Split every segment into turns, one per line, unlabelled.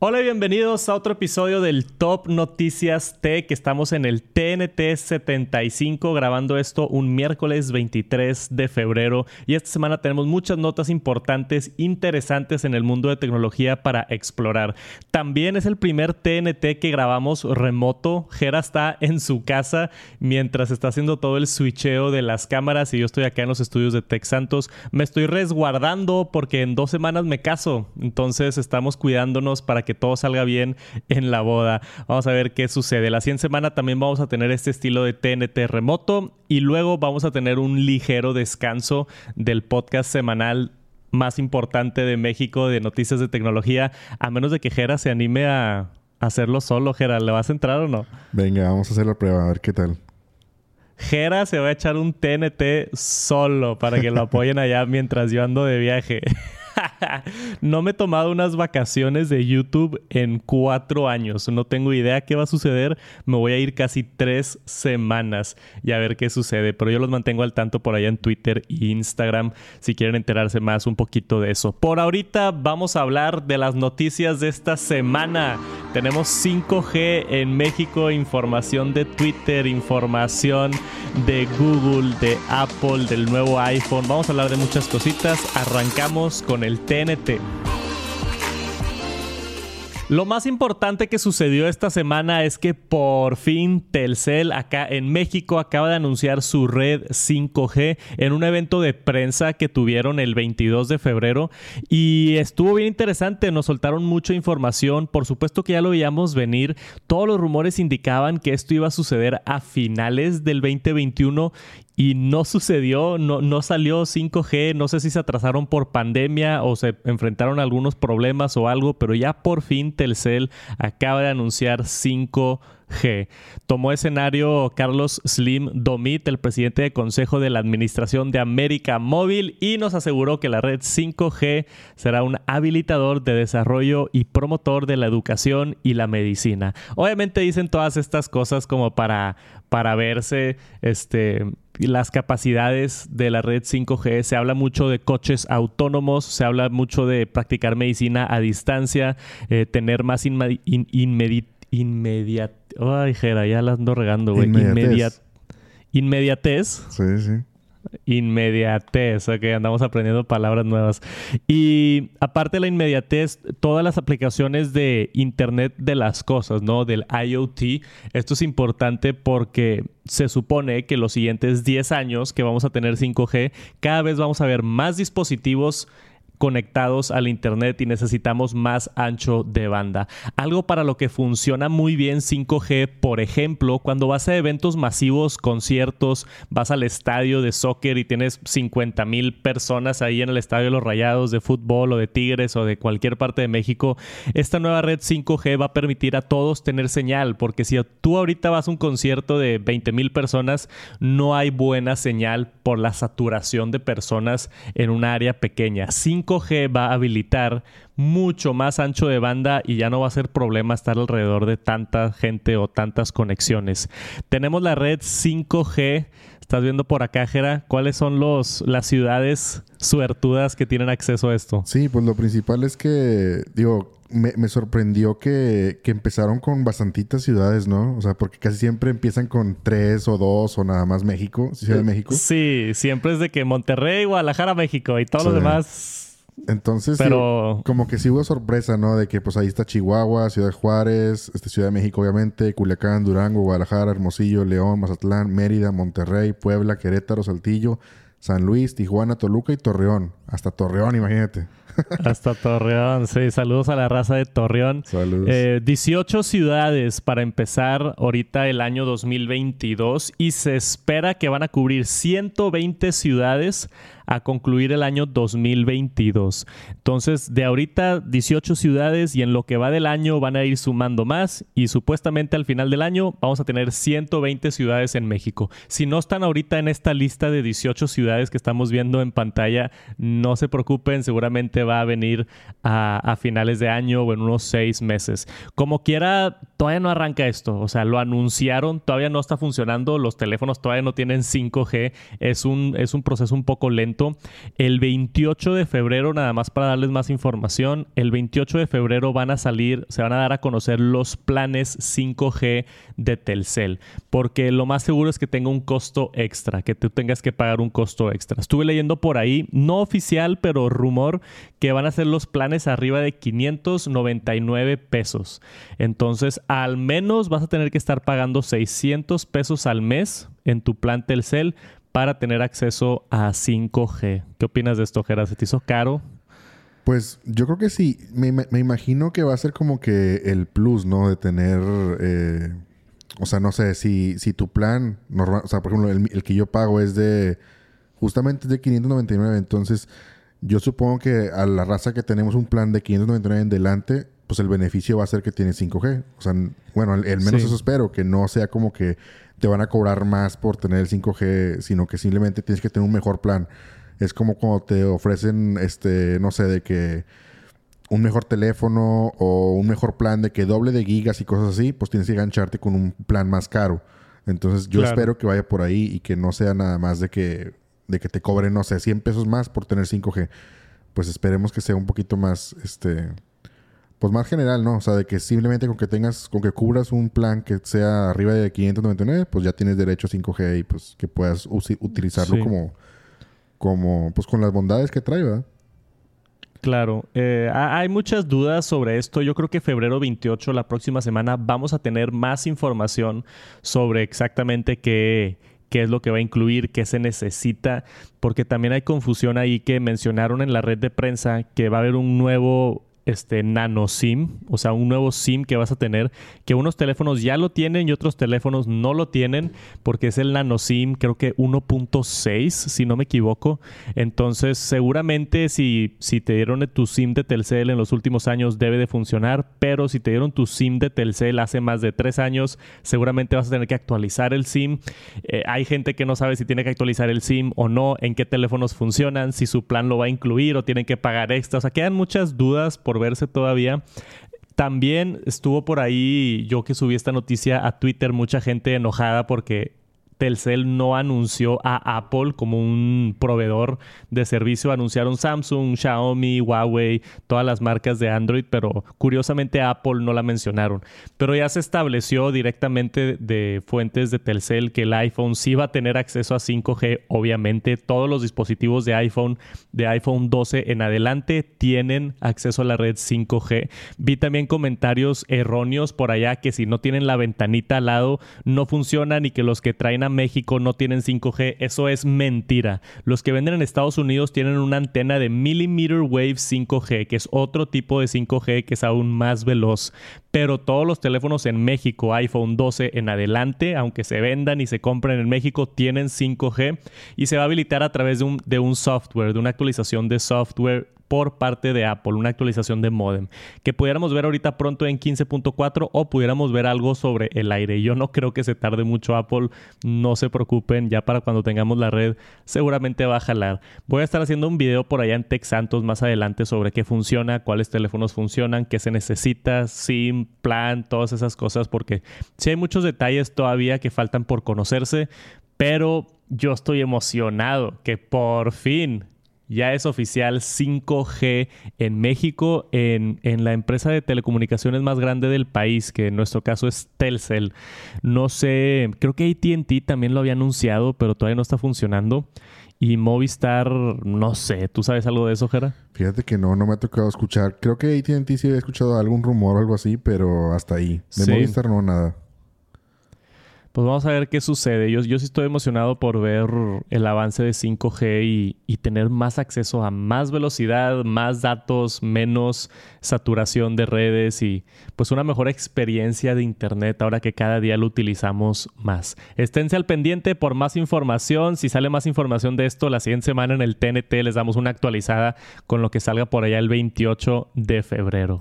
Hola y bienvenidos a otro episodio del Top Noticias Tech. Estamos en el TNT 75 grabando esto un miércoles 23 de febrero y esta semana tenemos muchas notas importantes, interesantes en el mundo de tecnología para explorar. También es el primer TNT que grabamos remoto. Jera está en su casa mientras está haciendo todo el switcheo de las cámaras y yo estoy acá en los estudios de Tech Santos. Me estoy resguardando porque en dos semanas me caso, entonces estamos cuidándonos para que que todo salga bien en la boda. Vamos a ver qué sucede. La siguiente semana también vamos a tener este estilo de TNT remoto y luego vamos a tener un ligero descanso del podcast semanal más importante de México de noticias de tecnología, a menos de que Jera se anime a hacerlo solo. Jera, ¿le vas a entrar o no?
Venga, vamos a hacer la prueba, a ver qué tal.
Jera se va a echar un TNT solo para que lo apoyen allá mientras yo ando de viaje. no me he tomado unas vacaciones de YouTube en cuatro años. No tengo idea qué va a suceder. Me voy a ir casi tres semanas y a ver qué sucede. Pero yo los mantengo al tanto por allá en Twitter e Instagram si quieren enterarse más un poquito de eso. Por ahorita vamos a hablar de las noticias de esta semana. Tenemos 5G en México, información de Twitter, información de Google, de Apple, del nuevo iPhone. Vamos a hablar de muchas cositas. Arrancamos con el TNT. Lo más importante que sucedió esta semana es que por fin Telcel acá en México acaba de anunciar su red 5G en un evento de prensa que tuvieron el 22 de febrero. Y estuvo bien interesante, nos soltaron mucha información, por supuesto que ya lo veíamos venir, todos los rumores indicaban que esto iba a suceder a finales del 2021 y no sucedió, no, no salió 5G, no sé si se atrasaron por pandemia o se enfrentaron a algunos problemas o algo, pero ya por fin Telcel acaba de anunciar 5G. Tomó escenario Carlos Slim Domit, el presidente de Consejo de la Administración de América Móvil, y nos aseguró que la red 5G será un habilitador de desarrollo y promotor de la educación y la medicina. Obviamente dicen todas estas cosas como para, para verse este, las capacidades de la red 5G. Se habla mucho de coches autónomos, se habla mucho de practicar medicina a distancia, eh, tener más inmediat... Ay, Jera, ya la ando regando, güey. Inmediatez. Inmediatez.
Sí, sí.
Inmediatez, ok, andamos aprendiendo palabras nuevas. Y aparte de la inmediatez, todas las aplicaciones de Internet de las cosas, ¿no? Del IoT, esto es importante porque se supone que los siguientes 10 años que vamos a tener 5G, cada vez vamos a ver más dispositivos conectados al Internet y necesitamos más ancho de banda. Algo para lo que funciona muy bien 5G, por ejemplo, cuando vas a eventos masivos, conciertos, vas al estadio de soccer y tienes 50 mil personas ahí en el estadio de los Rayados de fútbol o de Tigres o de cualquier parte de México, esta nueva red 5G va a permitir a todos tener señal, porque si tú ahorita vas a un concierto de 20 mil personas, no hay buena señal por la saturación de personas en un área pequeña. 5G va a habilitar mucho más ancho de banda y ya no va a ser problema estar alrededor de tanta gente o tantas conexiones. Tenemos la red 5G. Estás viendo por acá, Jera, ¿cuáles son los, las ciudades suertudas que tienen acceso a esto?
Sí, pues lo principal es que, digo, me, sorprendió que, que, empezaron con bastantitas ciudades, ¿no? O sea, porque casi siempre empiezan con tres o dos o nada más México, Ciudad de México.
Sí, siempre es de que Monterrey, Guadalajara, México y todos los demás
entonces, Pero... como que sí hubo sorpresa, ¿no? De que pues ahí está Chihuahua, Ciudad de Juárez, este, Ciudad de México, obviamente, Culiacán, Durango, Guadalajara, Hermosillo, León, Mazatlán, Mérida, Monterrey, Puebla, Querétaro, Saltillo, San Luis, Tijuana, Toluca y Torreón. Hasta Torreón, imagínate.
Hasta Torreón, sí. Saludos a la raza de Torreón.
Saludos.
18 eh, ciudades para empezar ahorita el año 2022 y se espera que van a cubrir 120 ciudades a concluir el año 2022. Entonces, de ahorita 18 ciudades y en lo que va del año van a ir sumando más y supuestamente al final del año vamos a tener 120 ciudades en México. Si no están ahorita en esta lista de 18 ciudades que estamos viendo en pantalla, no se preocupen, seguramente va a venir a, finales de año o en unos seis meses. Como quiera, todavía no arranca esto, o sea, lo anunciaron, todavía no está funcionando, los teléfonos todavía no tienen 5G, es un, es un proceso un poco lento El 28 de febrero, nada más para darles más información, el 28 de febrero van a salir, se van a dar a conocer los planes 5G de Telcel, porque lo más seguro es que tenga un costo extra, que tú tengas que pagar un costo extra. Estuve leyendo por ahí, no oficial, pero rumor, que van a ser los planes arriba de 599 pesos. Entonces, al menos vas a tener que estar pagando 600 pesos al mes en tu plan Telcel para tener acceso a 5G. ¿Qué opinas de esto, Gerard? ¿Se te hizo caro?
Pues yo creo que sí. Me, imagino que va a ser como que el plus, ¿no? De tener... Eh, o sea, no sé, si, si tu plan... Normal, o sea, por ejemplo, el, que yo pago es de... Justamente es de 599. Entonces, yo supongo que a la raza que tenemos un plan de 599 en delante pues el beneficio va a ser que tiene 5G. O sea, bueno, al, menos eso espero, que no sea como que te van a cobrar más por tener el 5G, sino que simplemente tienes que tener un mejor plan. Es como cuando te ofrecen, este, no sé, de que un mejor teléfono o un mejor plan de que doble de gigas y cosas así, pues tienes que engancharte con un plan más caro. Entonces yo espero que vaya por ahí y que no sea nada más de que, de que te cobren, no sé, 100 pesos más por tener 5G. Pues esperemos que sea un poquito más, este, pues más general, ¿no? O sea, de que simplemente con que tengas, con que cubras un plan que sea arriba de 599, pues ya tienes derecho a 5G y pues que puedas utilizarlo como, como, pues con las bondades que trae, ¿verdad?
Claro, eh, hay muchas dudas sobre esto. Yo creo que febrero 28, la próxima semana, vamos a tener más información sobre exactamente qué, qué es lo que va a incluir, qué se necesita, porque también hay confusión ahí que mencionaron en la red de prensa que va a haber un nuevo este nano SIM, o sea, un nuevo SIM que vas a tener, que unos teléfonos ya lo tienen y otros teléfonos no lo tienen, porque es el nano SIM, creo que 1.6, si no me equivoco. Entonces, seguramente si, si te dieron tu SIM de Telcel en los últimos años debe de funcionar, pero si te dieron tu SIM de Telcel hace más de tres años, seguramente vas a tener que actualizar el SIM. Eh, hay gente que no sabe si tiene que actualizar el SIM o no, en qué teléfonos funcionan, si su plan lo va a incluir o tienen que pagar extra. O sea, quedan muchas dudas por verse todavía. También estuvo por ahí, yo que subí esta noticia a Twitter, mucha gente enojada porque Telcel no anunció a Apple como un proveedor de servicio. Anunciaron Samsung, Xiaomi, Huawei, todas las marcas de Android, pero curiosamente Apple no la mencionaron. Pero ya se estableció directamente de fuentes de Telcel que el iPhone sí va a tener acceso a 5G. Obviamente, todos los dispositivos de iPhone, de iPhone 12 en adelante, tienen acceso a la red 5G. Vi también comentarios erróneos por allá que si no tienen la ventanita al lado, no funcionan y que los que traen a México no tienen 5G, eso es mentira. Los que venden en Estados Unidos tienen una antena de millimeter wave 5G, que es otro tipo de 5G que es aún más veloz. Pero todos los teléfonos en México, iPhone 12 en adelante, aunque se vendan y se compren en México, tienen 5G y se va a habilitar a través de un, de un software, de una actualización de software por parte de Apple, una actualización de modem, que pudiéramos ver ahorita pronto en 15.4 o pudiéramos ver algo sobre el aire. Yo no creo que se tarde mucho Apple, no se preocupen, ya para cuando tengamos la red seguramente va a jalar. Voy a estar haciendo un video por allá en Tech Santos más adelante sobre qué funciona, cuáles teléfonos funcionan, qué se necesita, SIM, plan, todas esas cosas, porque sí hay muchos detalles todavía que faltan por conocerse, pero yo estoy emocionado que por fin ya es oficial 5G en México, en, la empresa de telecomunicaciones más grande del país, que en nuestro caso es Telcel. No sé, creo que ATT también lo había anunciado, pero todavía no está funcionando. Y Movistar, no sé, ¿tú sabes algo de eso, Jera?
Fíjate que no, no me ha tocado escuchar. Creo que ATT sí había escuchado algún rumor o algo así, pero hasta ahí. De Movistar no, nada.
Pues vamos a ver qué sucede. Yo, yo sí estoy emocionado por ver el avance de 5G y, y, tener más acceso a más velocidad, más datos, menos saturación de redes y pues una mejor experiencia de Internet ahora que cada día lo utilizamos más. Esténse al pendiente por más información. Si sale más información de esto, la siguiente semana en el TNT les damos una actualizada con lo que salga por allá el 28 de febrero.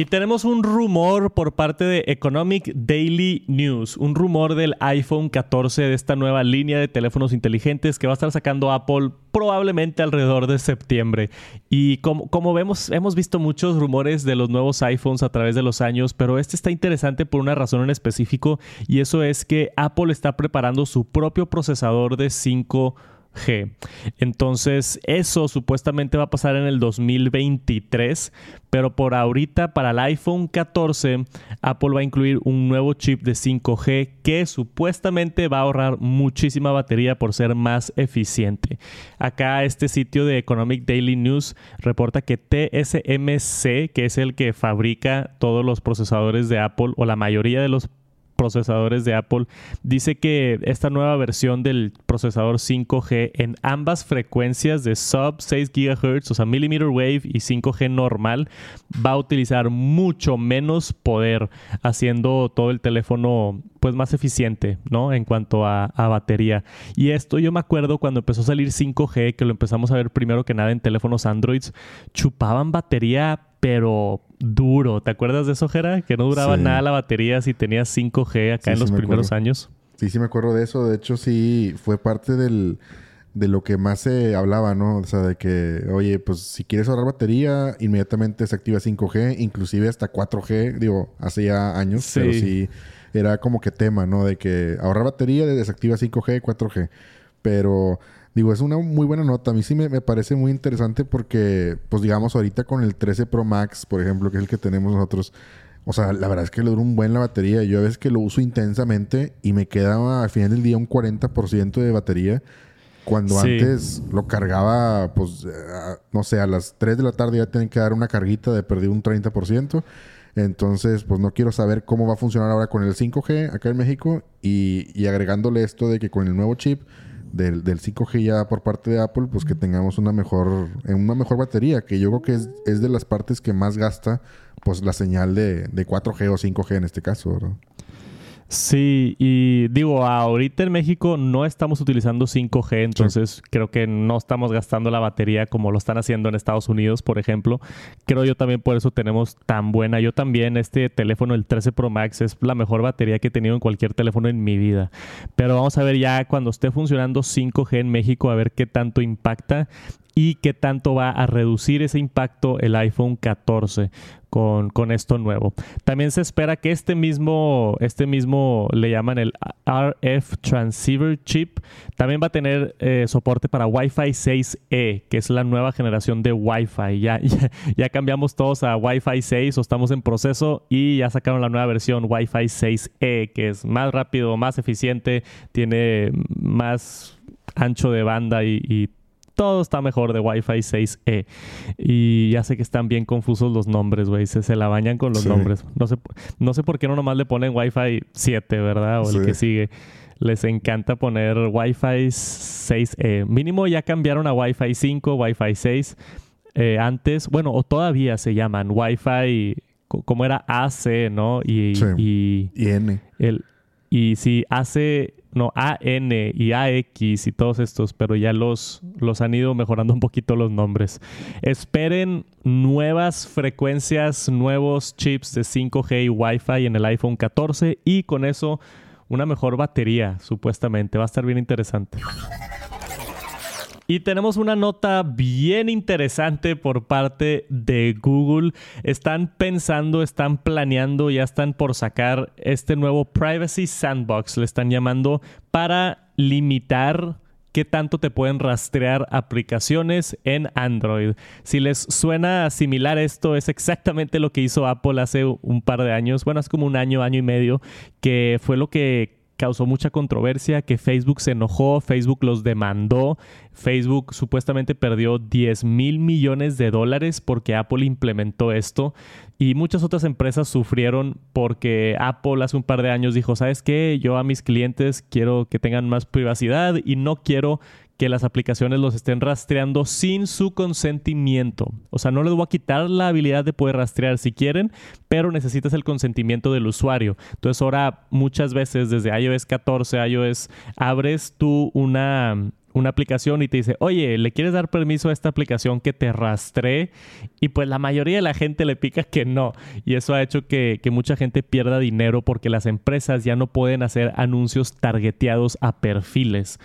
Y tenemos un rumor por parte de Economic Daily News, un rumor del iPhone 14 de esta nueva línea de teléfonos inteligentes que va a estar sacando Apple probablemente alrededor de septiembre. Y como, como vemos, hemos visto muchos rumores de los nuevos iPhones a través de los años, pero este está interesante por una razón en específico y eso es que Apple está preparando su propio procesador de 5 5G. Entonces, eso supuestamente va a pasar en el 2023, pero por ahorita para el iPhone 14, Apple va a incluir un nuevo chip de 5G que supuestamente va a ahorrar muchísima batería por ser más eficiente. Acá este sitio de Economic Daily News reporta que TSMC, que es el que fabrica todos los procesadores de Apple o la mayoría de los procesadores de Apple, dice que esta nueva versión del procesador 5G en ambas frecuencias de sub 6 GHz, o sea, millimeter wave y 5G normal, va a utilizar mucho menos poder, haciendo todo el teléfono pues más eficiente, ¿no? En cuanto a, batería. Y esto yo me acuerdo cuando empezó a salir 5G, que lo empezamos a ver primero que nada en teléfonos Androids, chupaban batería pero duro. ¿Te acuerdas de eso, Jera? Que no duraba nada la batería si tenías 5G acá en los primeros años.
Sí, sí me acuerdo de eso. De hecho, sí fue parte del, de lo que más se hablaba, ¿no? O sea, de que, oye, pues si quieres ahorrar batería, inmediatamente se activa 5G, inclusive hasta 4G, digo, hace ya años, sí. pero sí era como que tema, ¿no? De que ahorrar batería, desactiva 5G, 4G. Pero Digo, es una muy buena nota. A mí sí me, parece muy interesante porque, pues digamos, ahorita con el 13 Pro Max, por ejemplo, que es el que tenemos nosotros, o sea, la verdad es que le dura un buen la batería. Yo a veces que lo uso intensamente y me queda al final del día un 40% de batería. Cuando antes lo cargaba, pues, no sé, a las 3 de la tarde ya tienen que dar una carguita de perder un 30%. Entonces, pues no quiero saber cómo va a funcionar ahora con el 5G acá en México y, y agregándole esto de que con el nuevo chip del, del 5G ya por parte de Apple, pues que tengamos una mejor, una mejor batería, que yo creo que es, es de las partes que más gasta pues la señal de, de 4G o 5G en este caso, ¿verdad?
Sí, y digo, ahorita en México no estamos utilizando 5G, entonces creo que no estamos gastando la batería como lo están haciendo en Estados Unidos, por ejemplo. Creo yo también por eso tenemos tan buena. Yo también, este teléfono, el 13 Pro Max, es la mejor batería que he tenido en cualquier teléfono en mi vida. Pero vamos a ver ya cuando esté funcionando 5G en México, a ver qué tanto impacta y qué tanto va a reducir ese impacto el iPhone 14 con, con, esto nuevo. También se espera que este mismo, este mismo le llaman el RF Transceiver Chip, también va a tener eh, soporte para Wi-Fi 6E, que es la nueva generación de Wi-Fi. Ya, ya, ya, cambiamos todos a Wi-Fi 6 o estamos en proceso y ya sacaron la nueva versión Wi-Fi 6E, que es más rápido, más eficiente, tiene más ancho de banda y, y todo está mejor de Wi-Fi 6E. Y ya sé que están bien confusos los nombres, güey. Se, se, la bañan con los nombres. No sé, no sé por qué no nomás le ponen Wi-Fi 7, ¿verdad? O el que sigue. Les encanta poner Wi-Fi 6E. Mínimo ya cambiaron a Wi-Fi 5, Wi-Fi 6. Eh, antes, bueno, o todavía se llaman Wi-Fi, como era AC, ¿no? Y,
y, y N.
El, y si AC no, AN y AX y todos estos, pero ya los, los han ido mejorando un poquito los nombres. Esperen nuevas frecuencias, nuevos chips de 5G y Wi-Fi en el iPhone 14 y con eso una mejor batería, supuestamente. Va a estar bien interesante. Y tenemos una nota bien interesante por parte de Google. Están pensando, están planeando, ya están por sacar este nuevo Privacy Sandbox, le están llamando, para limitar qué tanto te pueden rastrear aplicaciones en Android. Si les suena similar esto, es exactamente lo que hizo Apple hace un par de años, bueno, es como un año, año y medio, que fue lo que causó mucha controversia, que Facebook se enojó, Facebook los demandó, Facebook supuestamente perdió 10 mil millones de dólares porque Apple implementó esto y muchas otras empresas sufrieron porque Apple hace un par de años dijo, ¿sabes qué? Yo a mis clientes quiero que tengan más privacidad y no quiero que las aplicaciones los estén rastreando sin su consentimiento. O sea, no les voy a quitar la habilidad de poder rastrear si quieren, pero necesitas el consentimiento del usuario. Entonces ahora muchas veces desde iOS 14, iOS, abres tú una una aplicación y te dice, oye, ¿le quieres dar permiso a esta aplicación que te rastree? Y pues la mayoría de la gente le pica que no. Y eso ha hecho que, mucha gente pierda dinero porque las empresas ya no pueden hacer anuncios targeteados a perfiles.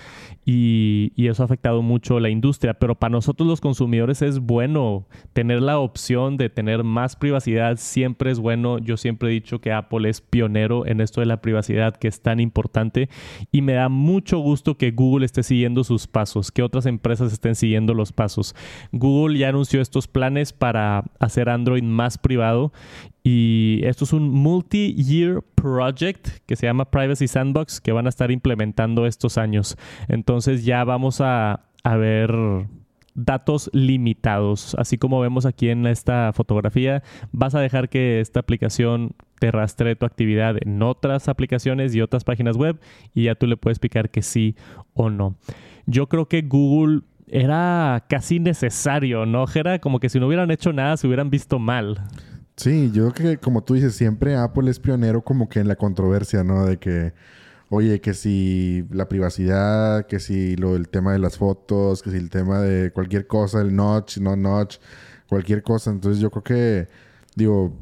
Y, y eso ha afectado mucho la industria. Pero para nosotros los consumidores es bueno tener la opción de tener más privacidad. Siempre es bueno. Yo siempre he dicho que Apple es pionero en esto de la privacidad que es tan importante. Y me da mucho gusto que Google esté siguiendo su sus pasos, que otras empresas estén siguiendo los pasos. Google ya anunció estos planes para hacer Android más privado y esto es un multi-year project que se llama Privacy Sandbox que van a estar implementando estos años. Entonces ya vamos a, a ver datos limitados. Así como vemos aquí en esta fotografía, vas a dejar que esta aplicación te rastree tu actividad en otras aplicaciones y otras páginas web y ya tú le puedes explicar que sí o no. Yo creo que Google era casi necesario, ¿no? Era como que si no hubieran hecho nada se hubieran visto mal.
Sí, yo creo que como tú dices, siempre Apple es pionero como que en la controversia, ¿no? De que oye, que si la privacidad, que si lo el tema de las fotos, que si el tema de cualquier cosa, el notch, no notch, cualquier cosa. Entonces yo creo que, digo,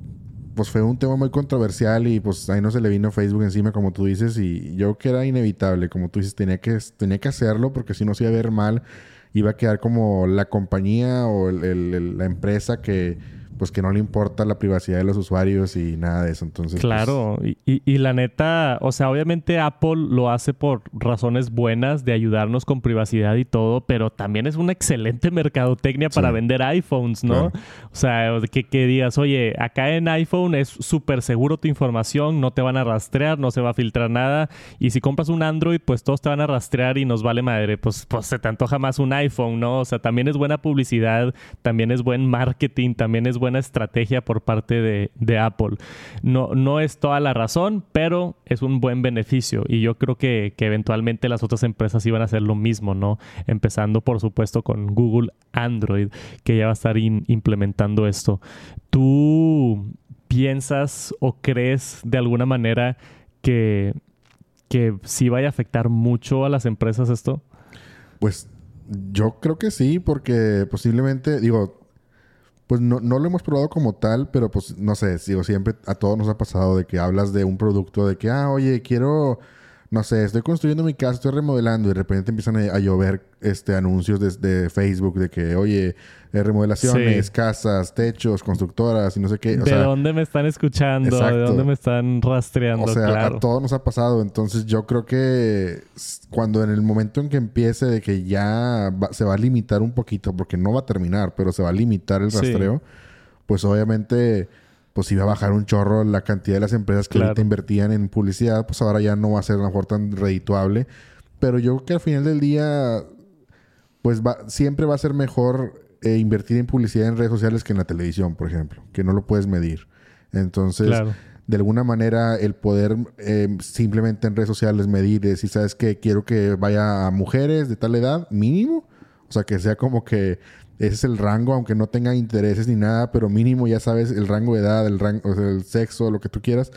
pues fue un tema muy controversial y pues ahí no se le vino Facebook encima, como tú dices, y yo creo que era inevitable, como tú dices, tenía que, tenía que hacerlo porque si no se iba a ver mal, iba a quedar como la compañía o la empresa que pues que no le importa la privacidad de los usuarios y nada de eso. Entonces, pues,
claro, y, la neta, o sea, obviamente Apple lo hace por razones buenas de ayudarnos con privacidad y todo, pero también es una excelente mercadotecnia para vender iPhones, ¿no? O sea, que, que, digas, oye, acá en iPhone es súper seguro tu información, no te van a rastrear, no se va a filtrar nada, y si compras un Android, pues todos te van a rastrear y nos vale madre, pues, pues se te antoja más un iPhone, ¿no? O sea, también es buena publicidad, también es buen marketing, también es buena estrategia por parte de, Apple. No, no es toda la razón, pero es un buen beneficio y yo creo que, eventualmente las otras empresas iban a hacer lo mismo, ¿no? Empezando por supuesto con Google Android, que ya va a estar implementando esto. ¿Tú piensas o crees de alguna manera que, que sí vaya a afectar mucho a las empresas esto?
Pues yo creo que sí, porque posiblemente, digo, pues no, no, lo hemos probado como tal, pero pues no sé, digo, siempre a todos nos ha pasado de que hablas de un producto, de que, ah, oye, quiero no sé, estoy construyendo mi casa, estoy remodelando y de repente empiezan a, llover este anuncios de, Facebook de que, oye, eh, remodelaciones, casas, techos, constructoras y no sé qué.
¿De dónde me están escuchando? ¿De dónde me están rastreando?
O sea, a todos nos ha pasado. Entonces yo creo que cuando en el momento en que empiece de que ya se va a limitar un poquito, porque no va a terminar, pero se va a limitar el rastreo, pues obviamente pues iba a bajar un chorro la cantidad de las empresas que ahorita invertían en publicidad, pues ahora ya no va a ser a lo mejor tan redituable. Pero yo creo que al final del día, pues va, siempre va a ser mejor eh, invertir en publicidad en redes sociales que en la televisión, por ejemplo, que no lo puedes medir. Entonces, de alguna manera, el poder eh, simplemente en redes sociales medir, decir, ¿sabes qué? Quiero que vaya a mujeres de tal edad, mínimo. O sea, que sea como que ese es el rango, aunque no tenga intereses ni nada, pero mínimo ya sabes el rango de edad, el rango, o sea, el sexo, lo que tú quieras,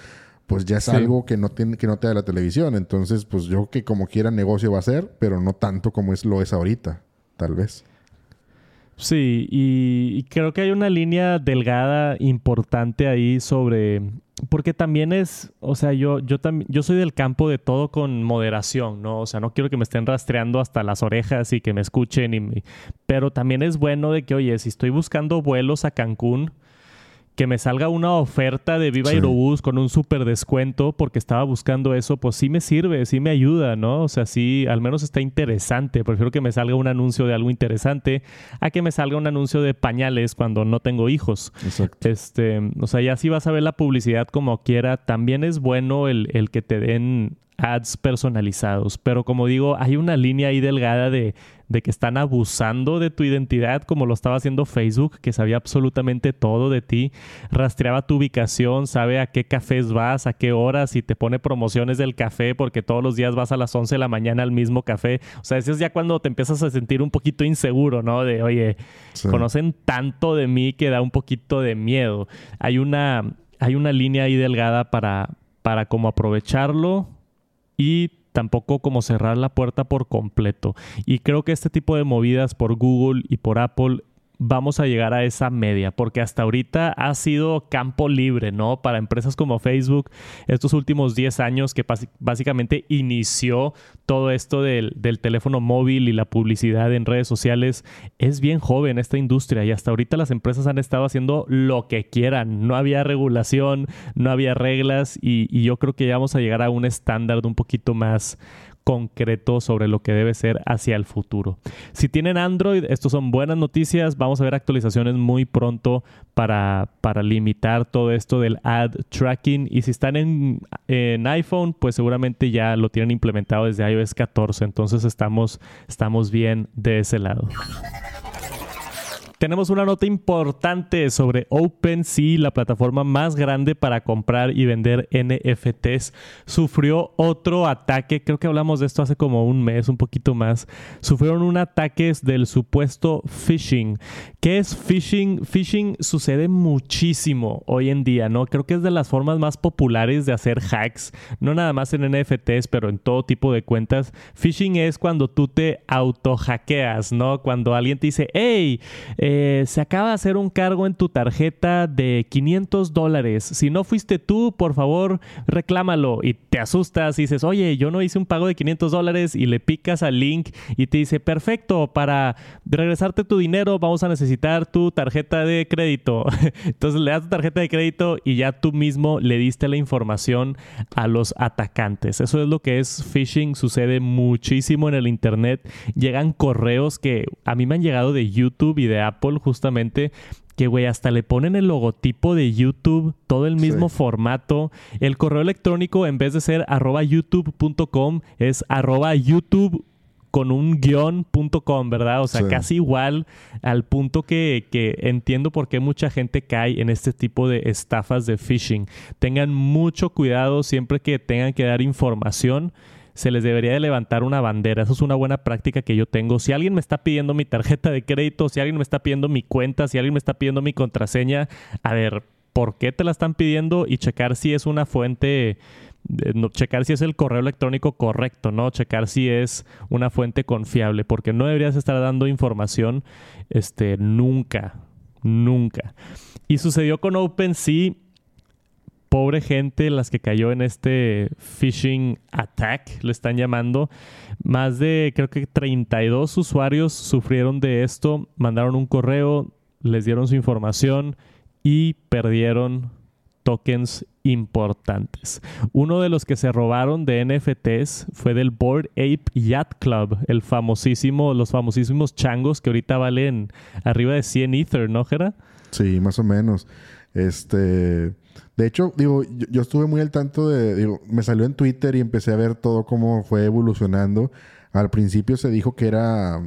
pues ya es algo que no tiene, que no te da la televisión. Entonces, pues yo que como quiera negocio va a ser, pero no tanto como es lo es ahorita, tal vez.
Sí, y, creo que hay una línea delgada importante ahí sobre porque también es, o sea, yo, yo también, yo soy del campo de todo con moderación, ¿no? O sea, no quiero que me estén rastreando hasta las orejas y que me escuchen, y, pero también es bueno de que, oye, si estoy buscando vuelos a Cancún, que me salga una oferta de Viva Aerobús con un súper descuento porque estaba buscando eso, pues sí me sirve, sí me ayuda, ¿no? O sea, sí, al menos está interesante. Prefiero que me salga un anuncio de algo interesante a que me salga un anuncio de pañales cuando no tengo hijos. Exacto. Este, o sea, ya sí vas a ver la publicidad como quiera. También es bueno el, el que te den ads personalizados. Pero como digo, hay una línea ahí delgada de, de, que están abusando de tu identidad, como lo estaba haciendo Facebook, que sabía absolutamente todo de ti, rastreaba tu ubicación, sabe a qué cafés vas, a qué horas y te pone promociones del café porque todos los días vas a las 11 de la mañana al mismo café. O sea, eso es ya cuando te empiezas a sentir un poquito inseguro, ¿no? De, oye, conocen tanto de mí que da un poquito de miedo. Hay una, hay una línea ahí delgada para, para como aprovecharlo y tampoco como cerrar la puerta por completo. Y creo que este tipo de movidas por Google y por Apple vamos a llegar a esa media, porque hasta ahorita ha sido campo libre, ¿no? Para empresas como Facebook, estos últimos 10 años que básicamente inició todo esto del, teléfono móvil y la publicidad en redes sociales, es bien joven esta industria y hasta ahorita las empresas han estado haciendo lo que quieran, no había regulación, no había reglas y, yo creo que ya vamos a llegar a un estándar un poquito más concreto sobre lo que debe ser hacia el futuro. Si tienen Android, estos son buenas noticias. Vamos a ver actualizaciones muy pronto para, para limitar todo esto del ad tracking. Y si están en, en iPhone, pues seguramente ya lo tienen implementado desde iOS 14. Entonces estamos, estamos bien de ese lado. Tenemos una nota importante sobre OpenSea, la plataforma más grande para comprar y vender NFTs. Sufrió otro ataque, creo que hablamos de esto hace como un mes, un poquito más. Sufrieron un ataque del supuesto phishing. ¿Qué es phishing? Phishing sucede muchísimo hoy en día, ¿no? Creo que es de las formas más populares de hacer hacks, no nada más en NFTs, pero en todo tipo de cuentas. Phishing es cuando tú te auto hackeas, ¿no? Cuando alguien te dice, hey, eh, se acaba de hacer un cargo en tu tarjeta de 500 dólares. Si no fuiste tú, por favor, reclámalo. Y te asustas y dices, oye, yo no hice un pago de 500 dólares y le picas al link y te dice, perfecto, para regresarte tu dinero vamos a necesitar tu tarjeta de crédito. Entonces le das tu tarjeta de crédito y ya tú mismo le diste la información a los atacantes. Eso es lo que es phishing. Sucede muchísimo en el Internet. Llegan correos que a mí me han llegado de YouTube y de Apple justamente que, güey, hasta le ponen el logotipo de YouTube, todo el mismo formato. El correo electrónico, en vez de ser arroba youtube.com, es arroba youtube con un guión.com, ¿verdad? O sea, casi igual al punto que, que, entiendo por qué mucha gente cae en este tipo de estafas de phishing. Tengan mucho cuidado siempre que tengan que dar información se les debería de levantar una bandera. Eso es una buena práctica que yo tengo. Si alguien me está pidiendo mi tarjeta de crédito, si alguien me está pidiendo mi cuenta, si alguien me está pidiendo mi contraseña, a ver, ¿por qué te la están pidiendo? Y checar si es una fuente no, checar si es el correo electrónico correcto, ¿no? Checar si es una fuente confiable, porque no deberías estar dando información este, nunca, nunca. Y sucedió con OpenSea pobre gente las que cayó en este phishing attack, le están llamando. Más de, creo que 32 usuarios sufrieron de esto, mandaron un correo, les dieron su información y perdieron tokens importantes. Uno de los que se robaron de NFTs fue del Board Ape Yacht Club, el famosísimo, los famosísimos changos que ahorita valen arriba de 100 Ether, ¿no, Jera?
Sí, más o menos. Este, de hecho, digo, yo, estuve muy al tanto de, digo, me salió en Twitter y empecé a ver todo cómo fue evolucionando. Al principio se dijo que era,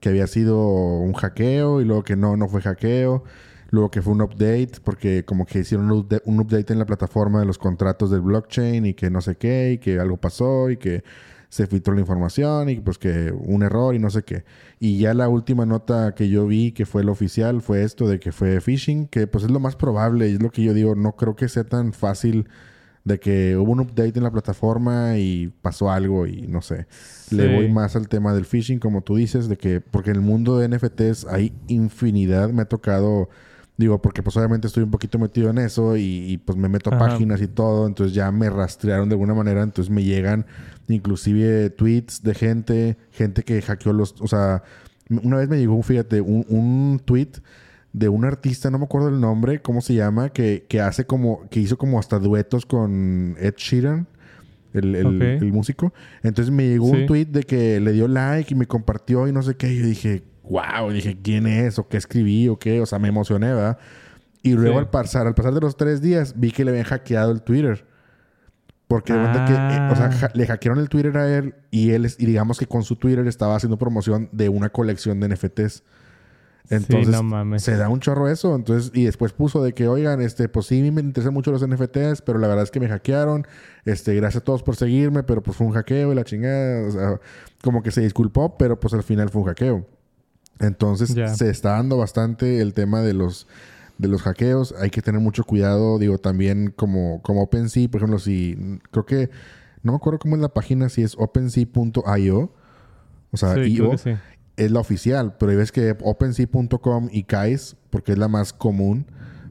que había sido un hackeo y luego que no, no fue hackeo. Luego que fue un update, porque como que hicieron un, un update en la plataforma de los contratos del blockchain y que no sé qué, y que algo pasó y que se filtró la información y pues que un error y no sé qué. Y ya la última nota que yo vi que fue el oficial fue esto de que fue phishing, que pues es lo más probable y es lo que yo digo, no creo que sea tan fácil de que hubo un update en la plataforma y pasó algo y no sé. Le voy más al tema del phishing como tú dices, de que porque en el mundo de NFTs hay infinidad, me ha tocado Digo, porque pues obviamente estoy un poquito metido en eso y, pues me meto a páginas y todo, entonces ya me rastrearon de alguna manera, entonces me llegan inclusive tweets de gente, gente que hackeó los, o sea, una vez me llegó, fíjate, un, un tweet de un artista, no me acuerdo el nombre, cómo se llama, que, que hace como, que hizo como hasta duetos con Ed Sheeran. El, el, músico. Entonces me llegó un tweet de que le dio like y me compartió y no sé qué. Y yo dije, wow, dije, ¿quién es? ¿O qué escribí? ¿O qué? O sea, me emocioné, ¿verdad? Y luego al pasar, al pasar de los tres días, vi que le habían hackeado el Twitter. Porque de que, eh, o sea, ah. le hackearon el Twitter a él y él, y digamos que con su Twitter estaba haciendo promoción de una colección de NFTs. Entonces, se da un chorro eso. Entonces, y después puso de que, oigan, este, pues sí, me interesan mucho los NFTs, pero la verdad es que me hackearon. Este, gracias a todos por seguirme, pero pues fue un hackeo y la chingada. O sea, como que se disculpó, pero pues al final fue un hackeo. Entonces se está dando bastante el tema de los de los hackeos. Hay que tener mucho cuidado, digo, también como, como OpenSea, por ejemplo, si creo que no me acuerdo cómo es la página, si es opensea.io. O sea, IO es la oficial, pero ahí ves que opensea.com y caes porque es la más común.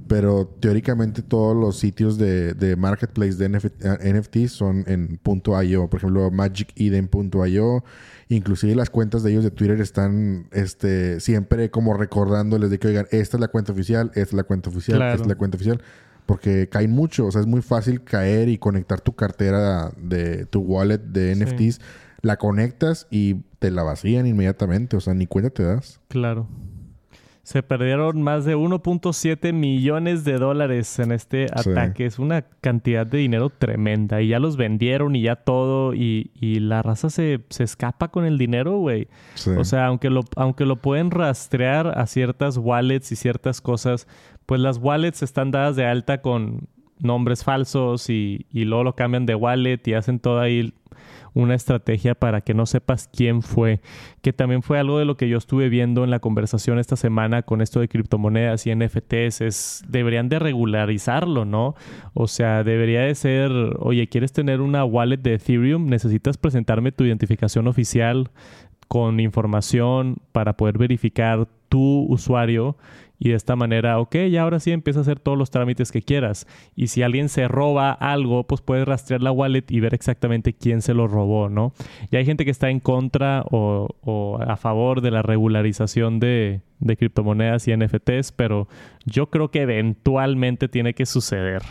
Pero teóricamente todos los sitios de, de marketplace de NFT, eh, son en .io. Por ejemplo, magiceden.io. Inclusive las cuentas de ellos de Twitter están este, siempre como recordándoles de que, oigan, esta es la cuenta oficial, esta es la cuenta oficial, esta es la cuenta oficial. Porque caen mucho. O sea, es muy fácil caer y conectar tu cartera de tu wallet de NFTs. La conectas y te la vacían inmediatamente. O sea, ni cuenta te das.
Claro. Se perdieron más de 1.7 millones de dólares en este ataque. Es una cantidad de dinero tremenda. Y ya los vendieron y ya todo. Y, la raza se, escapa con el dinero, güey. O sea, aunque lo, aunque lo pueden rastrear a ciertas wallets y ciertas cosas, pues las wallets están dadas de alta con nombres falsos y, y luego lo cambian de wallet y hacen todo ahí una estrategia para que no sepas quién fue, que también fue algo de lo que yo estuve viendo en la conversación esta semana con esto de criptomonedas y NFTs, es deberían de regularizarlo, ¿no? O sea, debería de ser, oye, ¿quieres tener una wallet de Ethereum? Necesitas presentarme tu identificación oficial con información para poder verificar tu usuario y de esta manera, ok, ya ahora sí empieza a hacer todos los trámites que quieras. Y si alguien se roba algo, pues puedes rastrear la wallet y ver exactamente quién se lo robó, ¿no? Y hay gente que está en contra o, a favor de la regularización de, de criptomonedas y NFTs, pero yo creo que eventualmente tiene que suceder.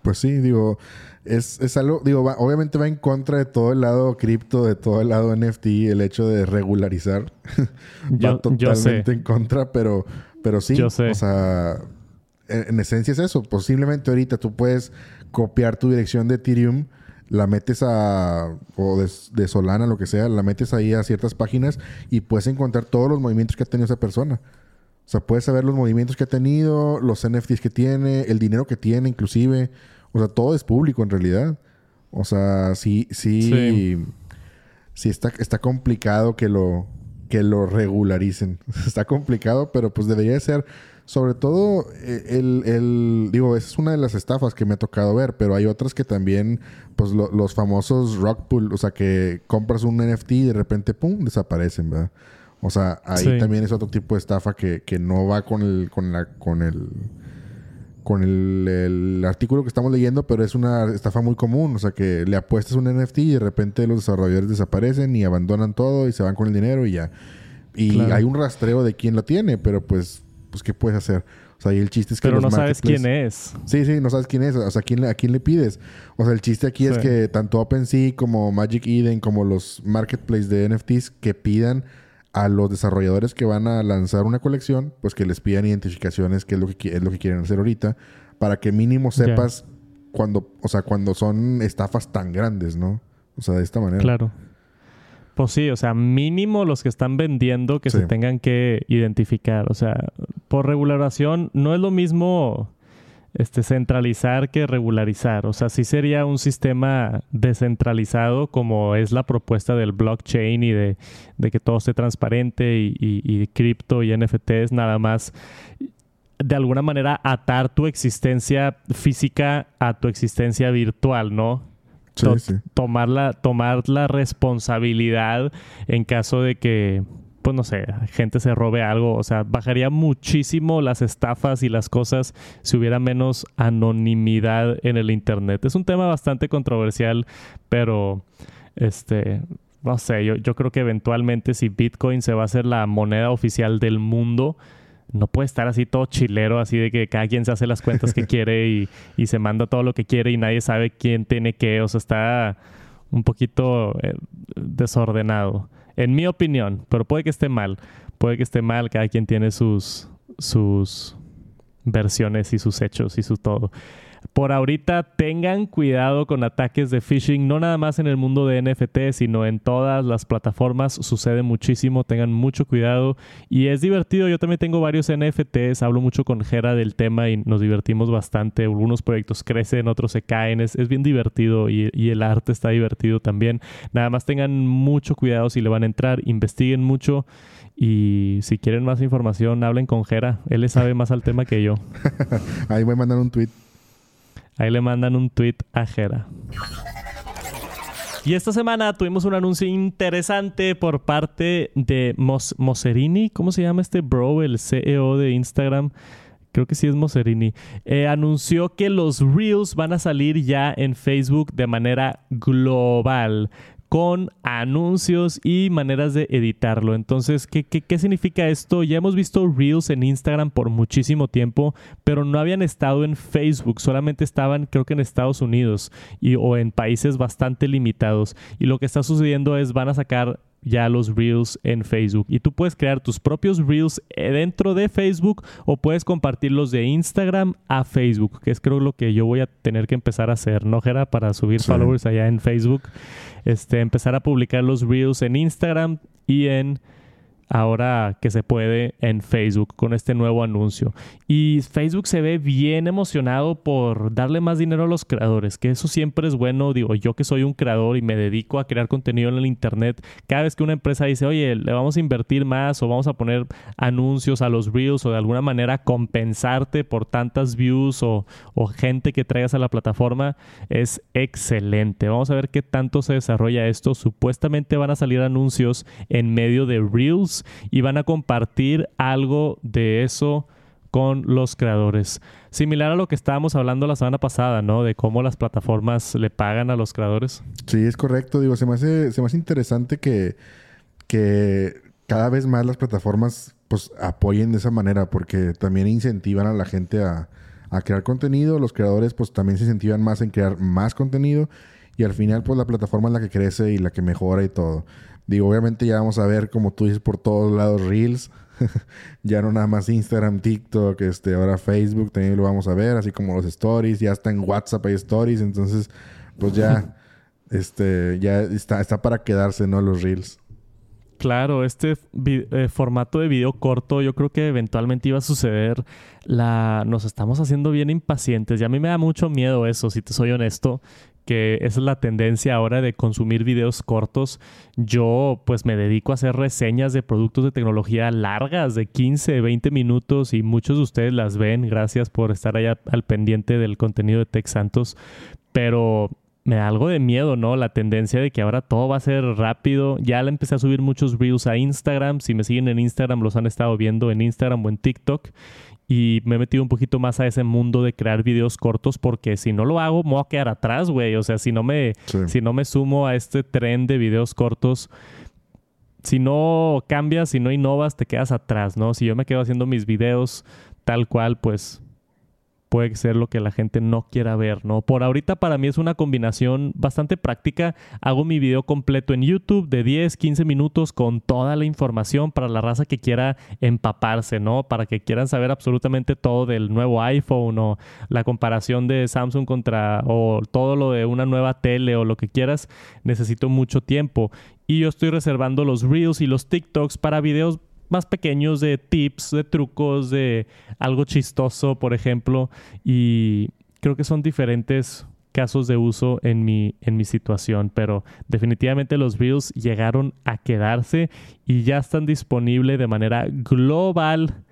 Pues sí, digo, es, es algo, digo, obviamente va en contra de todo el lado cripto, de todo el lado NFT, el hecho de regularizar. va totalmente en contra, pero pero sí, o sea, en, esencia es eso. Posiblemente ahorita tú puedes copiar tu dirección de Ethereum, la metes a, o de, Solana, lo que sea, la metes ahí a ciertas páginas y puedes encontrar todos los movimientos que ha tenido esa persona. O sea, puedes saber los movimientos que ha tenido, los NFTs que tiene, el dinero que tiene, inclusive. O sea, todo es público en realidad. O sea, sí, sí, sí, sí está, está complicado que lo, que lo regularicen. Está complicado, pero pues debería ser, sobre todo, eh, el, el, digo, esa es una de las estafas que me ha tocado ver, pero hay otras que también, pues los famosos rock pool, o sea, que compras un NFT y de repente, ¡pum!, desaparecen, ¿verdad? O sea, ahí también es otro tipo de estafa que, que no va con el, con la, con el con el, artículo que estamos leyendo, pero es una estafa muy común. O sea, que le apuestas un NFT y de repente los desarrolladores desaparecen y abandonan todo y se van con el dinero y ya. Y hay un rastreo de quién lo tiene, pero pues, pues ¿qué puedes hacer? O sea, y el chiste es que.
Pero no sabes quién es.
Sí, sí, no sabes quién es. O sea, ¿a quién, a quién le pides? O sea, el chiste aquí es que tanto OpenSea como Magic Eden, como los marketplaces de NFTs que pidan a los desarrolladores que van a lanzar una colección, pues que les pidan identificaciones, que es lo que, es lo que quieren hacer ahorita, para que mínimo sepas cuando, o sea, cuando son estafas tan grandes, ¿no? O sea, de esta manera.
Claro. Pues sí, o sea, mínimo los que están vendiendo que se tengan que identificar. O sea, por regulación no es lo mismo este, centralizar que regularizar. O sea, sí sería un sistema descentralizado como es la propuesta del blockchain y de, que todo esté transparente y, y, cripto y NFTs, nada más de alguna manera atar tu existencia física a tu existencia virtual, ¿no? Tomar, la, tomar la responsabilidad en caso de que pues no sé, gente se robe algo. O sea, bajaría muchísimo las estafas y las cosas si hubiera menos anonimidad en el Internet. Es un tema bastante controversial, pero este, no sé, yo, yo creo que eventualmente si Bitcoin se va a hacer la moneda oficial del mundo, no puede estar así todo chilero, así de que cada quien se hace las cuentas que quiere y, y, se manda todo lo que quiere y nadie sabe quién tiene qué. O sea, está un poquito eh, desordenado en mi opinión, pero puede que esté mal. Puede que esté mal, cada quien tiene sus, sus versiones y sus hechos y su todo por ahorita tengan cuidado con ataques de phishing, no nada más en el mundo de NFT, sino en todas las plataformas sucede muchísimo, tengan mucho cuidado y es divertido, yo también tengo varios NFTs, hablo mucho con Jera del tema y nos divertimos bastante, algunos proyectos crecen, otros se caen, es, bien divertido y, y el arte está divertido también, nada más tengan mucho cuidado si le van a entrar, investiguen mucho. Y si quieren más información, hablen con Jera. Él le sabe más al tema que yo.
Ahí voy a mandar un tweet.
Ahí le mandan un tweet a Jera. Y esta semana tuvimos un anuncio interesante por parte de Mos Moserini. ¿Cómo se llama este bro? El CEO de Instagram. Creo que sí es Moserini. Eh, anunció que los Reels van a salir ya en Facebook de manera global con anuncios y maneras de editarlo. Entonces, ¿qué, ¿qué, significa esto? Ya hemos visto Reels en Instagram por muchísimo tiempo, pero no habían estado en Facebook, solamente estaban creo que en Estados Unidos y, o en países bastante limitados. Y lo que está sucediendo es van a sacar ya los Reels en Facebook. Y tú puedes crear tus propios Reels eh, dentro de Facebook o puedes compartirlos de Instagram a Facebook, que es creo lo que yo voy a tener que empezar a hacer, ¿no, Gera? Para subir followers allá en Facebook. Este, empezar a publicar los Reels en Instagram y en ahora que se puede en Facebook con este nuevo anuncio. Y Facebook se ve bien emocionado por darle más dinero a los creadores, que eso siempre es bueno. Digo, yo que soy un creador y me dedico a crear contenido en el Internet, cada vez que una empresa dice, oye, le vamos a invertir más o vamos a poner anuncios a los Reels o de alguna manera compensarte por tantas views o, o gente que traigas a la plataforma, es excelente. Vamos a ver qué tanto se desarrolla esto. Supuestamente van a salir anuncios en medio de Reels y van a compartir algo de eso con los creadores. Similar a lo que estábamos hablando la semana pasada, ¿no? De cómo las plataformas le pagan a los creadores.
Sí, es correcto. Digo, se me hace, se me hace interesante que, que cada vez más las plataformas pues apoyen de esa manera porque también incentivan a la gente a, a crear contenido. Los creadores pues también se incentivan más en crear más contenido y al final pues la plataforma es la que crece y la que mejora y todo. Digo, obviamente ya vamos a ver, como tú dices, por todos lados Reels. ya no nada más Instagram, TikTok, este, ahora Facebook también lo vamos a ver, así como los stories, ya está en WhatsApp hay stories, entonces, pues ya, este, ya está, está para quedarse, ¿no? Los Reels.
Claro, este eh, formato de video corto yo creo que eventualmente iba a suceder. La... Nos estamos haciendo bien impacientes y a mí me da mucho miedo eso, si te soy honesto, que esa es la tendencia ahora de consumir videos cortos. Yo pues me dedico a hacer reseñas de productos de tecnología largas de 15, 20 minutos y muchos de ustedes las ven. Gracias por estar allá al pendiente del contenido de Tech Santos. Pero me da algo de miedo, ¿no? La tendencia de que ahora todo va a ser rápido. Ya le empecé a subir muchos reels a Instagram. Si me siguen en Instagram, los han estado viendo en Instagram o en TikTok y me he metido un poquito más a ese mundo de crear videos cortos porque si no lo hago me voy a quedar atrás, güey. O sea, si no me si no me sumo a este tren de videos cortos, si no cambias, si no innovas, te quedas atrás, ¿no? Si yo me quedo haciendo mis videos tal cual, pues puede ser lo que la gente no quiera ver, ¿no? Por ahorita para mí es una combinación bastante práctica. Hago mi video completo en YouTube de 10, 15 minutos con toda la información para la raza que quiera empaparse, ¿no? Para que quieran saber absolutamente todo del nuevo iPhone o la comparación de Samsung contra o todo lo de una nueva tele o lo que quieras. Necesito mucho tiempo. Y yo estoy reservando los Reels y los TikToks para videos más pequeños de tips, de trucos, de algo chistoso, por ejemplo. Y creo que son diferentes casos de uso en mi, en mi situación, pero definitivamente los Reels llegaron a quedarse y ya están disponibles de manera global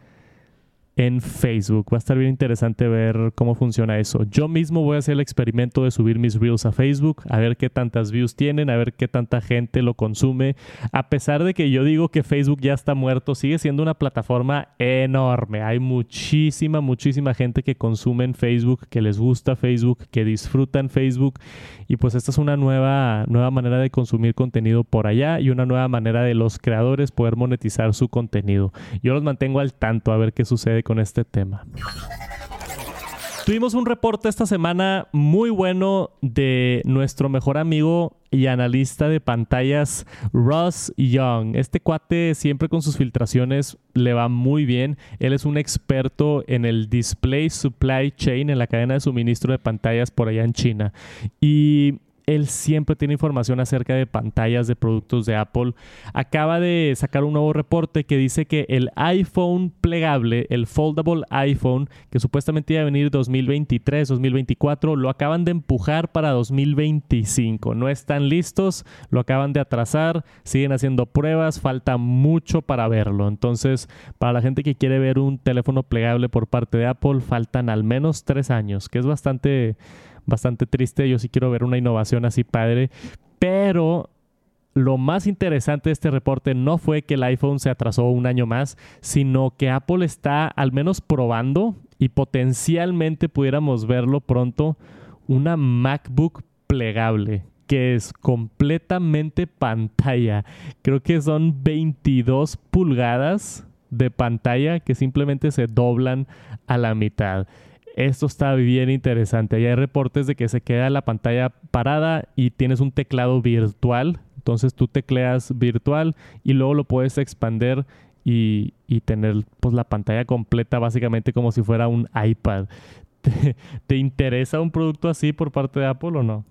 en Facebook. Va a estar bien interesante ver cómo funciona eso. Yo mismo voy a hacer el experimento de subir mis reels a Facebook, a ver qué tantas views tienen, a ver qué tanta gente lo consume. A pesar de que yo digo que Facebook ya está muerto, sigue siendo una plataforma enorme. Hay muchísima, muchísima gente que consume en Facebook, que les gusta Facebook, que disfrutan Facebook. Y pues esta es una nueva, nueva manera de consumir contenido por allá y una nueva manera de los creadores poder monetizar su contenido. Yo los mantengo al tanto a ver qué sucede con este tema. Tuvimos un reporte esta semana muy bueno de nuestro mejor amigo y analista de pantallas, Ross Young. Este cuate siempre con sus filtraciones le va muy bien. Él es un experto en el display supply chain, en la cadena de suministro de pantallas por allá en China. Y él siempre tiene información acerca de pantallas de productos de Apple. Acaba de sacar un nuevo reporte que dice que el iPhone plegable, el foldable iPhone, que supuestamente iba a venir 2023, 2024, lo acaban de empujar para 2025. No están listos, lo acaban de atrasar, siguen haciendo pruebas, falta mucho para verlo. Entonces, para la gente que quiere ver un teléfono plegable por parte de Apple, faltan al menos tres años, que es bastante bastante triste. Yo sí quiero ver una innovación así padre. Pero lo más interesante de este reporte no fue que el iPhone se atrasó un año más, sino que Apple está al menos probando y potencialmente pudiéramos verlo pronto una MacBook plegable. que es completamente pantalla. Creo que son 22 pulgadas de pantalla que simplemente se doblan a la mitad. Esto está bien interesante. hay reportes de que se queda la pantalla parada y tienes un teclado virtual. Entonces tú tecleas virtual y luego lo puedes expander y, tener pues la pantalla completa básicamente como si fuera un iPad. ¿Te, interesa un producto así por parte de Apple o no?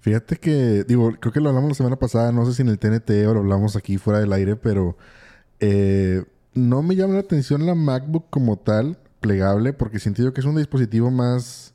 Fíjate que, digo, creo que lo hablamos la semana pasada, no sé si en el TNT o lo hablamos aquí fuera del aire, pero eh, no me llama la atención la MacBook como tal, plegable, porque siento yo que es un dispositivo más,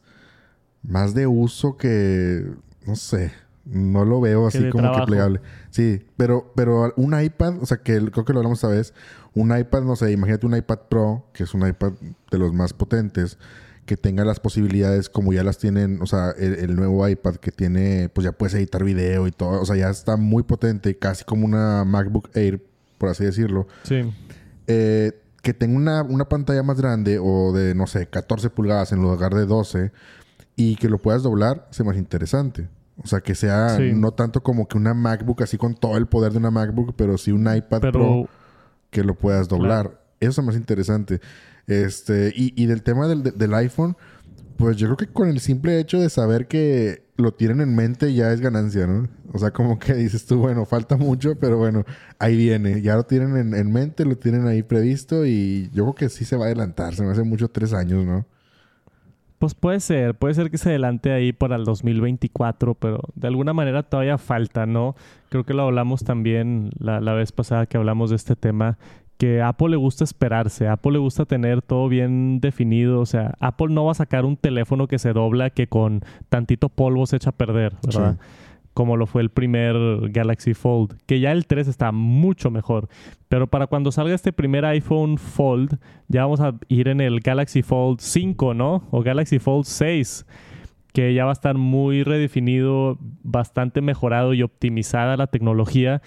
más de uso que, no sé, no lo veo así como que plegable. Sí, pero, pero un iPad, o sea, que creo que lo hablamos esta vez, un iPad, no sé, imagínate un iPad Pro, que es un iPad de los más potentes, que tenga las posibilidades como ya las tienen, o sea, el, nuevo iPad que tiene, pues ya puedes editar video y todo, o sea, ya está muy potente, casi como una MacBook Air, por así decirlo.
Sí.
Eh, que tenga una, una, pantalla más grande o de, no sé, 14 pulgadas en lugar de 12 y que lo puedas doblar, se más interesante. O sea, que sea no tanto como que una MacBook así con todo el poder de una MacBook, pero sí un iPad Pro que lo puedas doblar. Eso es más interesante. Este, y, y del tema del, del, iPhone, pues yo creo que con el simple hecho de saber que lo tienen en mente ya es ganancia, ¿no? O sea, como que dices tú, bueno, falta mucho, pero bueno, ahí viene. Ya lo tienen en, en mente, lo tienen ahí previsto y yo creo que sí se va a adelantar. Se me hace mucho tres años, ¿no?
Pues puede ser, puede ser que se adelante ahí para el 2024, pero de alguna manera todavía falta, ¿no? Creo que lo hablamos también la, la vez pasada que hablamos de este tema, que a Apple le gusta esperarse, a Apple le gusta tener todo bien definido, o sea, Apple no va a sacar un teléfono que se dobla que con tantito polvo se echa a perder, ¿verdad? como lo fue el primer Galaxy Fold, que ya el 3 está mucho mejor. Pero para cuando salga este primer iPhone Fold, ya vamos a ir en el Galaxy Fold 5, ¿no? O Galaxy Fold 6, que ya va a estar muy redefinido, bastante mejorado y optimizada la tecnología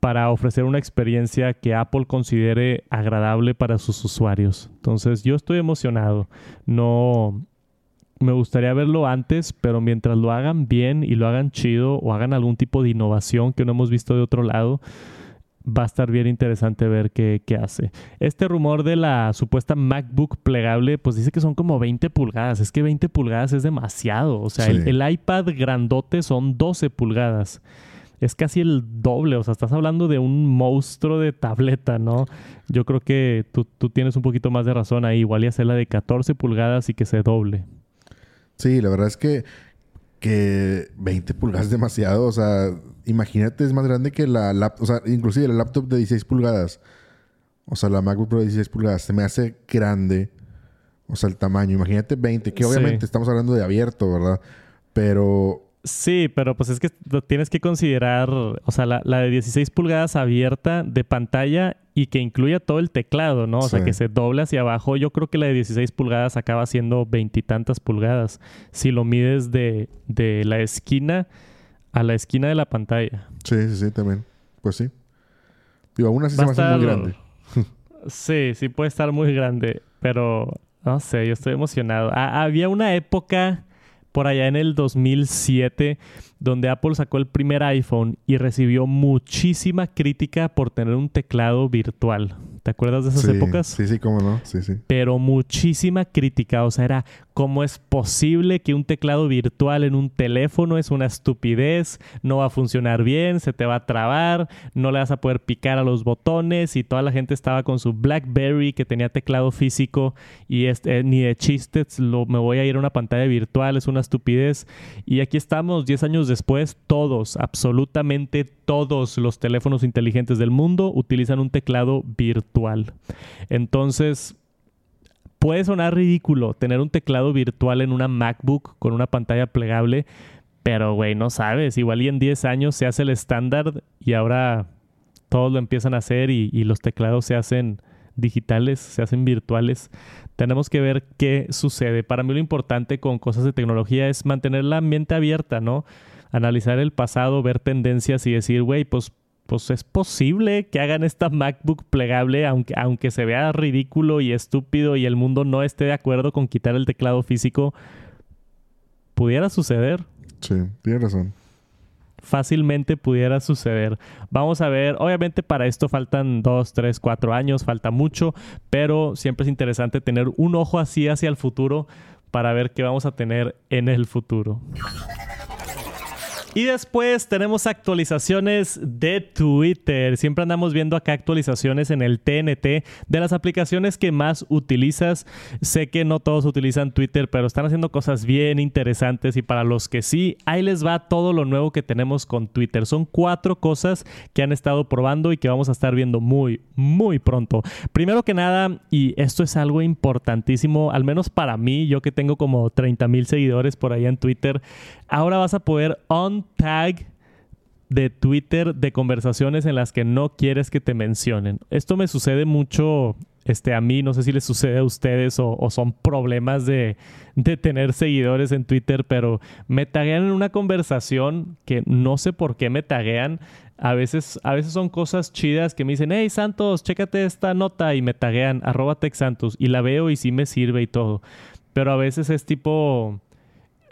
para ofrecer una experiencia que Apple considere agradable para sus usuarios. Entonces yo estoy emocionado. No, me gustaría verlo antes, pero mientras lo hagan bien y lo hagan chido o hagan algún tipo de innovación que no hemos visto de otro lado, va a estar bien interesante ver qué, hace. Este rumor de la supuesta MacBook plegable, pues dice que son como 20 pulgadas. Es que 20 pulgadas es demasiado. O sea, el, iPad grandote son 12 pulgadas. Es casi el doble. O sea, estás hablando de un monstruo de tableta, ¿no? Yo creo que tú, tú tienes un poquito más de razón ahí. Igual y hacerla de 14 pulgadas y que se doble.
Sí, la verdad es que, que 20 pulgadas es demasiado. O sea, imagínate, es más grande que la laptop. O sea, inclusive la laptop de 16 pulgadas. O sea, la MacBook Pro de 16 pulgadas se me hace grande. O sea, el tamaño. Imagínate 20, que obviamente estamos hablando de abierto, ¿verdad? Pero
Sí, pero pues es que tienes que considerar, o sea, la, de 16 pulgadas abierta de pantalla y que incluya todo el teclado, ¿no? O sea, que se doble hacia abajo. Yo creo que la de 16 pulgadas acaba siendo veintitantas pulgadas si lo mides de, de la esquina a la esquina de la pantalla.
Sí, sí, sí, también. Pues sí. Digo, aún así se me hace muy grande.
sí, sí puede estar muy grande, pero no sé, yo estoy emocionado. había una época por allá en el 2007, donde Apple sacó el primer iPhone y recibió muchísima crítica por tener un teclado virtual. ¿Te acuerdas de esas épocas?
Sí, sí, cómo no. Sí, sí.
Pero muchísima crítica. O sea, era cómo es posible que un teclado virtual en un teléfono es una estupidez, no va a funcionar bien, se te va a trabar, no le vas a poder picar a los botones y toda la gente estaba con su BlackBerry que tenía teclado físico y este, ni de chistes lo, me voy a ir a una pantalla virtual, es una estupidez. Y aquí estamos, 10 años después, todos, absolutamente todos los teléfonos inteligentes del mundo utilizan un teclado virtual. Entonces, puede sonar ridículo tener un teclado virtual en una MacBook con una pantalla plegable, pero güey, no sabes, igual y en 10 años se hace el estándar y ahora todos lo empiezan a hacer y, y los teclados se hacen digitales, se hacen virtuales. Tenemos que ver qué sucede. Para mí lo importante con cosas de tecnología es mantener la mente abierta, ¿no? Analizar el pasado, ver tendencias y decir, güey, pues, pues es posible que hagan esta MacBook plegable, aunque, aunque se vea ridículo y estúpido y el mundo no esté de acuerdo con quitar el teclado físico, pudiera suceder.
Sí, tiene razón.
fácilmente pudiera suceder. Vamos a ver, obviamente para esto faltan dos, tres, cuatro años, falta mucho, pero siempre es interesante tener un ojo así hacia el futuro para ver qué vamos a tener en el futuro. Y después tenemos actualizaciones de Twitter. Siempre andamos viendo acá actualizaciones en el TNT de las aplicaciones que más utilizas. Sé que no todos utilizan Twitter, pero están haciendo cosas bien interesantes y para los que sí, ahí les va todo lo nuevo que tenemos con Twitter. Son cuatro cosas que han estado probando y que vamos a estar viendo muy, muy pronto. Primero que nada, y esto es algo importantísimo, al menos para mí, yo que tengo como 30 mil seguidores por ahí en Twitter, ahora vas a poder on tag de Twitter de conversaciones en las que no quieres que te mencionen. Esto me sucede mucho este, a mí, no sé si les sucede a ustedes o, son problemas de, de, tener seguidores en Twitter, pero me taguean en una conversación que no sé por qué me taguean. A veces, a veces son cosas chidas que me dicen, hey Santos, chécate esta nota y me taguean, arroba Santos, y la veo y sí me sirve y todo. Pero a veces es tipo,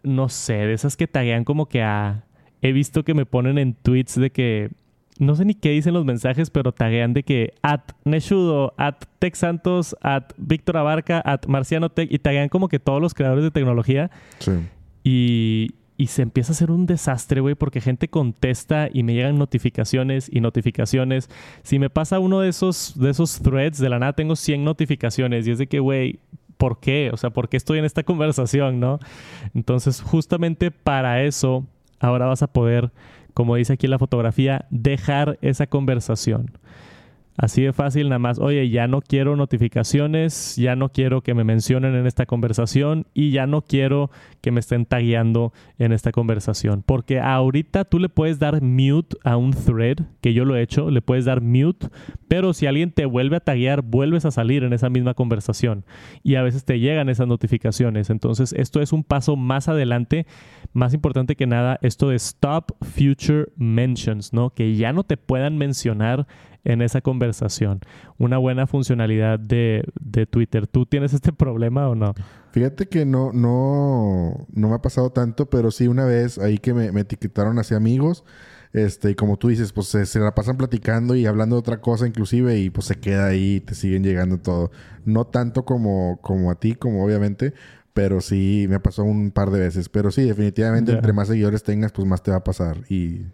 no sé, de esas que taguean como que a he visto que me ponen en tweets de que no sé ni qué dicen los mensajes, pero taguean de que at Neshudo, at Tech Santos, at Víctor Abarca, at Marciano Tech y taguean como que todos los creadores de tecnología. Sí. Y, y se empieza a hacer un desastre, güey, porque gente contesta y me llegan notificaciones y notificaciones. Si me pasa uno de esos, de esos threads, de la nada tengo 100 notificaciones y es de que, güey, ¿por qué? O sea, ¿por qué estoy en esta conversación, no? Entonces, justamente para eso ahora vas a poder, como dice aquí en la fotografía, dejar esa conversación. Así de fácil, nada más, oye, ya no quiero notificaciones, ya no quiero que me mencionen en esta conversación y ya no quiero que me estén tagueando en esta conversación. Porque ahorita tú le puedes dar mute a un thread, que yo lo he hecho, le puedes dar mute, pero si alguien te vuelve a taguear, vuelves a salir en esa misma conversación y a veces te llegan esas notificaciones. Entonces, esto es un paso más adelante, más importante que nada, esto de Stop Future Mentions, ¿no? Que ya no te puedan mencionar en esa conversación. Una buena funcionalidad de, Twitter. ¿Tú tienes este problema o no?
Fíjate que no, no, no me ha pasado tanto, pero sí una vez ahí que me, etiquetaron hacia amigos. Este, y como tú dices, pues se, la pasan platicando y hablando de otra cosa inclusive y pues se queda ahí y te siguen llegando todo. No tanto como, como a ti, como obviamente, pero sí me pasó un par de veces. Pero sí, definitivamente entre más seguidores tengas, pues más te va a pasar. Y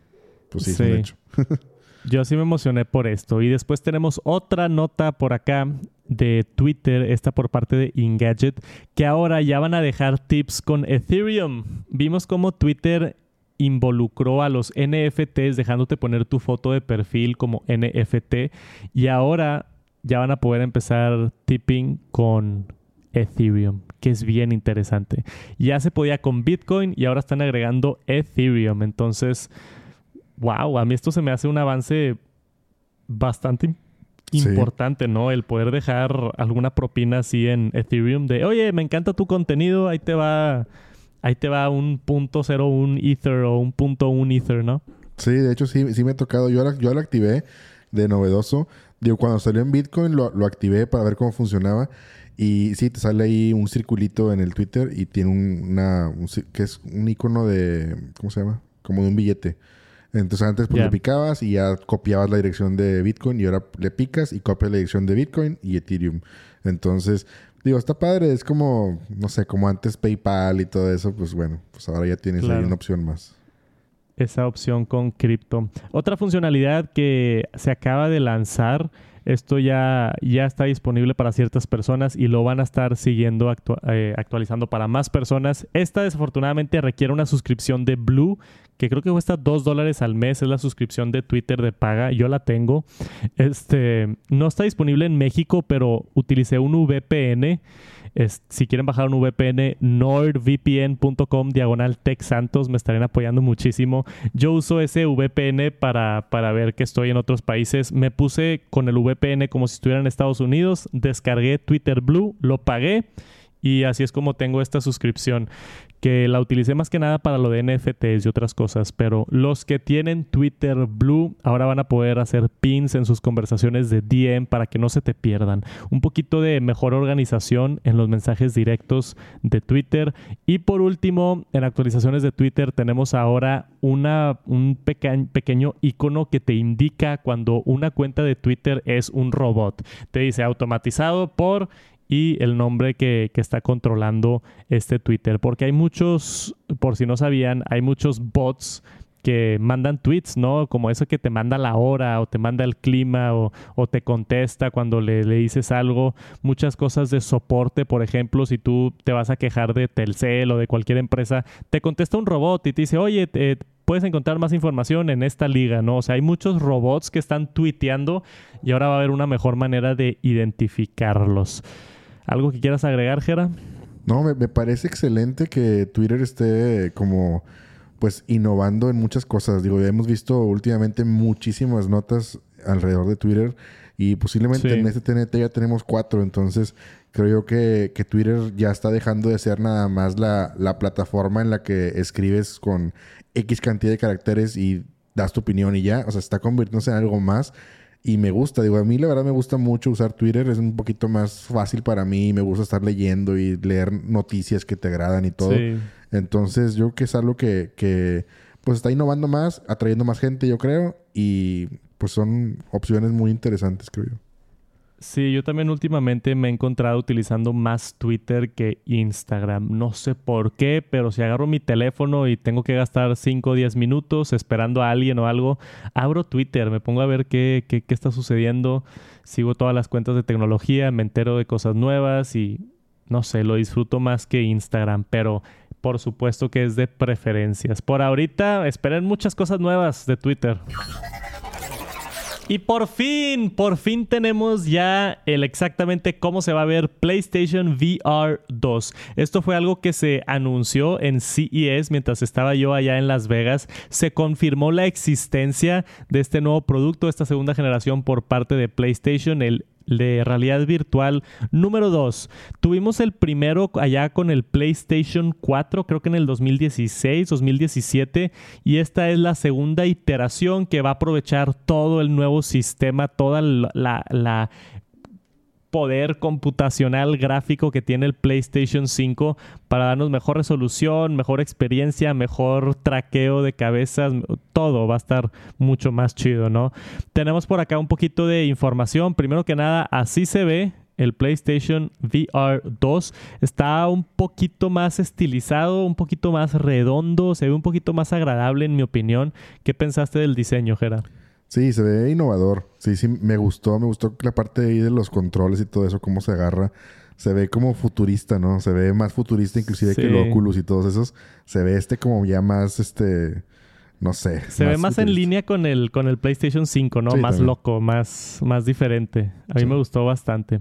pues sí, sí. es un hecho.
Yo sí me emocioné por esto. Y después tenemos otra nota por acá de Twitter, esta por parte de Engadget, que ahora ya van a dejar tips con Ethereum. Vimos cómo Twitter involucró a los NFTs dejándote poner tu foto de perfil como NFT y ahora ya van a poder empezar tipping con Ethereum, que es bien interesante. Ya se podía con Bitcoin y ahora están agregando Ethereum, entonces wow, a mí esto se me hace un avance bastante importante, ¿no? El poder dejar alguna propina así en Ethereum de, oye, me encanta tu contenido, ahí te va, ahí te va un punto cero un Ether o un punto un Ether, ¿no?
Sí, de hecho sí, sí me ha tocado. Yo, yo lo activé de novedoso. Digo, cuando salió en Bitcoin lo, lo, activé para ver cómo funcionaba. Y sí, te sale ahí un circulito en el Twitter y tiene una... que es un icono de... ¿Cómo se llama? Como de un billete. Entonces antes pues le picabas y ya copiabas la dirección de Bitcoin y ahora le picas y copias la dirección de Bitcoin y Ethereum. Entonces, digo, está padre, es como, no sé, como antes PayPal y todo eso, pues bueno, pues ahora ya tienes ahí una opción más.
Esa opción con cripto. Otra funcionalidad que se acaba de lanzar esto ya, ya está disponible para ciertas personas y lo van a estar siguiendo eh, actualizando para más personas. Esta desafortunadamente requiere una suscripción de Blue, que creo que cuesta 2 dólares al mes. Es la suscripción de Twitter de paga. Yo la tengo. Este, no está disponible en México, pero utilicé un VPN si quieren bajar un VPN, nordvpn.com diagonal Santos, me estarían apoyando muchísimo. Yo uso ese VPN para, para ver que estoy en otros países. Me puse con el VPN como si estuviera en Estados Unidos, descargué Twitter Blue, lo pagué y así es como tengo esta suscripción que la utilicé más que nada para lo de NFTs y otras cosas, pero los que tienen Twitter Blue ahora van a poder hacer pins en sus conversaciones de DM para que no se te pierdan. Un poquito de mejor organización en los mensajes directos de Twitter. Y por último, en actualizaciones de Twitter tenemos ahora una, un pequeño icono que te indica cuando una cuenta de Twitter es un robot. Te dice automatizado por y el nombre que, está controlando este Twitter. Porque hay muchos, por si no sabían, hay muchos bots que mandan tweets, ¿no? Como eso que te manda la hora o te manda el clima o, te contesta cuando le, dices algo. Muchas cosas de soporte, por ejemplo, si tú te vas a quejar de Telcel o de cualquier empresa, te contesta un robot y te dice, oye, puedes encontrar más información en esta liga, ¿no? O sea, hay muchos robots que están tuiteando y ahora va a haber una mejor manera de identificarlos. ¿Algo que quieras agregar, Jera?
No, me, parece excelente que Twitter esté como pues innovando en muchas cosas. Digo, ya hemos visto últimamente muchísimas notas alrededor de Twitter y posiblemente en este TNT ya tenemos cuatro. Entonces, creo yo que, Twitter ya está dejando de ser nada más la, la, plataforma en la que escribes con X cantidad de caracteres y das tu opinión y ya. O sea, está convirtiéndose en algo más y me gusta, digo, a mí la verdad me gusta mucho usar Twitter, es un poquito más fácil para mí, me gusta estar leyendo y leer noticias que te agradan y todo. Entonces yo creo que es algo que, que pues está innovando más, atrayendo más gente, yo creo, y pues son opciones muy interesantes, creo yo.
Sí, yo también últimamente me he encontrado utilizando más Twitter que Instagram. No sé por qué, pero si agarro mi teléfono y tengo que gastar 5 o 10 minutos esperando a alguien o algo, abro Twitter, me pongo a ver qué, qué, qué está sucediendo, sigo todas las cuentas de tecnología, me entero de cosas nuevas y no sé, lo disfruto más que Instagram, pero por supuesto que es de preferencias. Por ahorita, esperen muchas cosas nuevas de Twitter. Y por fin, por fin tenemos ya el exactamente cómo se va a ver PlayStation VR 2. Esto fue algo que se anunció en CES mientras estaba yo allá en Las Vegas. Se confirmó la existencia de este nuevo producto, esta segunda generación por parte de PlayStation, el de realidad virtual número 2. Tuvimos el primero allá con el PlayStation 4, creo que en el 2016, 2017, y esta es la segunda iteración que va a aprovechar todo el nuevo sistema, toda la, la poder computacional gráfico que tiene el PlayStation 5 para darnos mejor resolución, mejor experiencia, mejor traqueo de cabezas, todo va a estar mucho más chido, ¿no? Tenemos por acá un poquito de información. Primero que nada, así se ve el PlayStation VR 2 está un poquito más estilizado, un poquito más redondo, se ve un poquito más agradable en mi opinión. ¿Qué pensaste del diseño, Gera?
Sí, se ve innovador. Sí, sí, me gustó. Me gustó la parte ahí de los controles y todo eso, cómo se agarra. Se ve como futurista, ¿no? Se ve más futurista inclusive que el Oculus y todos esos. Se ve este como ya más, este... No sé.
Se ve más en línea con el, con el PlayStation 5, ¿no? más loco, más, más diferente. A mí me gustó bastante.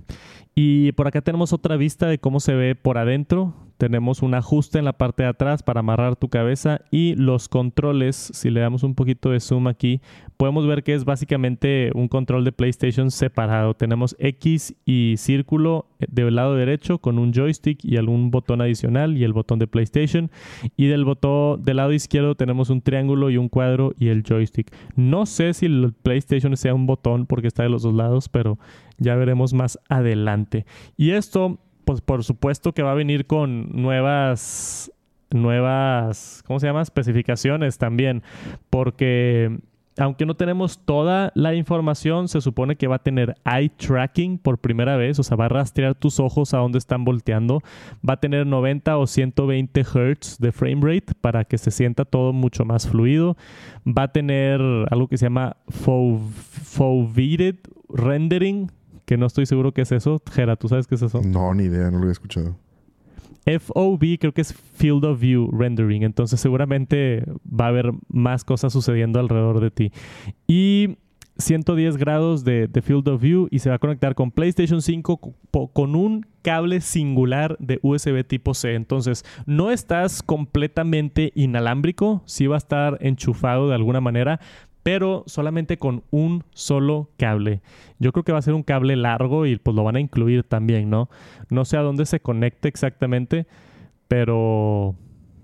Y por acá tenemos otra vista de cómo se ve por adentro. Tenemos un ajuste en la parte de atrás para amarrar tu cabeza y los controles, si le damos un poquito de zoom aquí, podemos ver que es básicamente un control de PlayStation separado. Tenemos X y círculo del lado derecho con un joystick y algún botón adicional y el botón de PlayStation. Y del botón del lado izquierdo tenemos un triángulo y un cuadro y el joystick. No sé si el PlayStation sea un botón porque está de los dos lados, pero ya veremos más adelante. Y esto pues por supuesto que va a venir con nuevas, nuevas, ¿cómo se llama? Especificaciones también, porque aunque no tenemos toda la información, se supone que va a tener eye tracking por primera vez, o sea, va a rastrear tus ojos a dónde están volteando, va a tener 90 o 120 Hz de frame rate para que se sienta todo mucho más fluido, va a tener algo que se llama foveated rendering, que no estoy seguro qué es eso. Jera, ¿tú sabes qué es eso?
No, ni idea, no lo había escuchado.
FOV creo que es Field of View Rendering, entonces seguramente va a haber más cosas sucediendo alrededor de ti. Y 110 grados de, de, Field of View y se va a conectar con PlayStation 5 con un cable singular de USB tipo C. Entonces, no estás completamente inalámbrico, sí va a estar enchufado de alguna manera, pero solamente con un solo cable. Yo creo que va a ser un cable largo y pues lo van a incluir también, ¿no? No sé a dónde se conecte exactamente, pero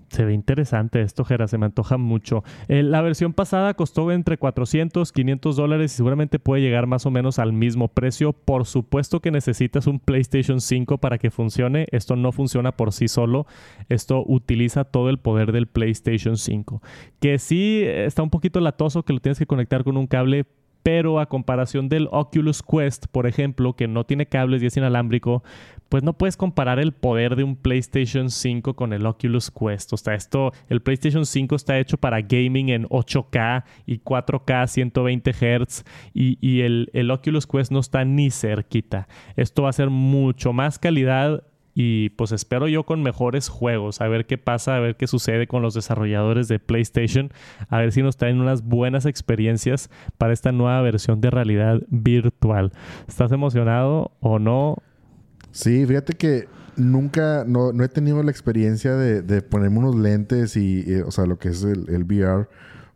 se ve interesante esto, Jera, se me antoja mucho. Eh, la versión pasada costó entre 400, 500 dólares y seguramente puede llegar más o menos al mismo precio. Por supuesto que necesitas un PlayStation 5 para que funcione. Esto no funciona por sí solo. Esto utiliza todo el poder del PlayStation 5. Que sí está un poquito latoso que lo tienes que conectar con un cable, pero a comparación del Oculus Quest, por ejemplo, que no tiene cables y es inalámbrico, pues no puedes comparar el poder de un PlayStation 5 con el Oculus Quest. O sea, esto, el PlayStation 5 está hecho para gaming en 8K y 4K 120 Hz y, y el, el Oculus Quest no está ni cerquita. Esto va a ser mucho más calidad y pues espero yo con mejores juegos, a ver qué pasa, a ver qué sucede con los desarrolladores de PlayStation, a ver si nos traen unas buenas experiencias para esta nueva versión de realidad virtual. ¿Estás emocionado o no?
Sí, fíjate que nunca, no, he tenido la experiencia de, ponerme unos lentes y, o sea, lo que es el, el VR,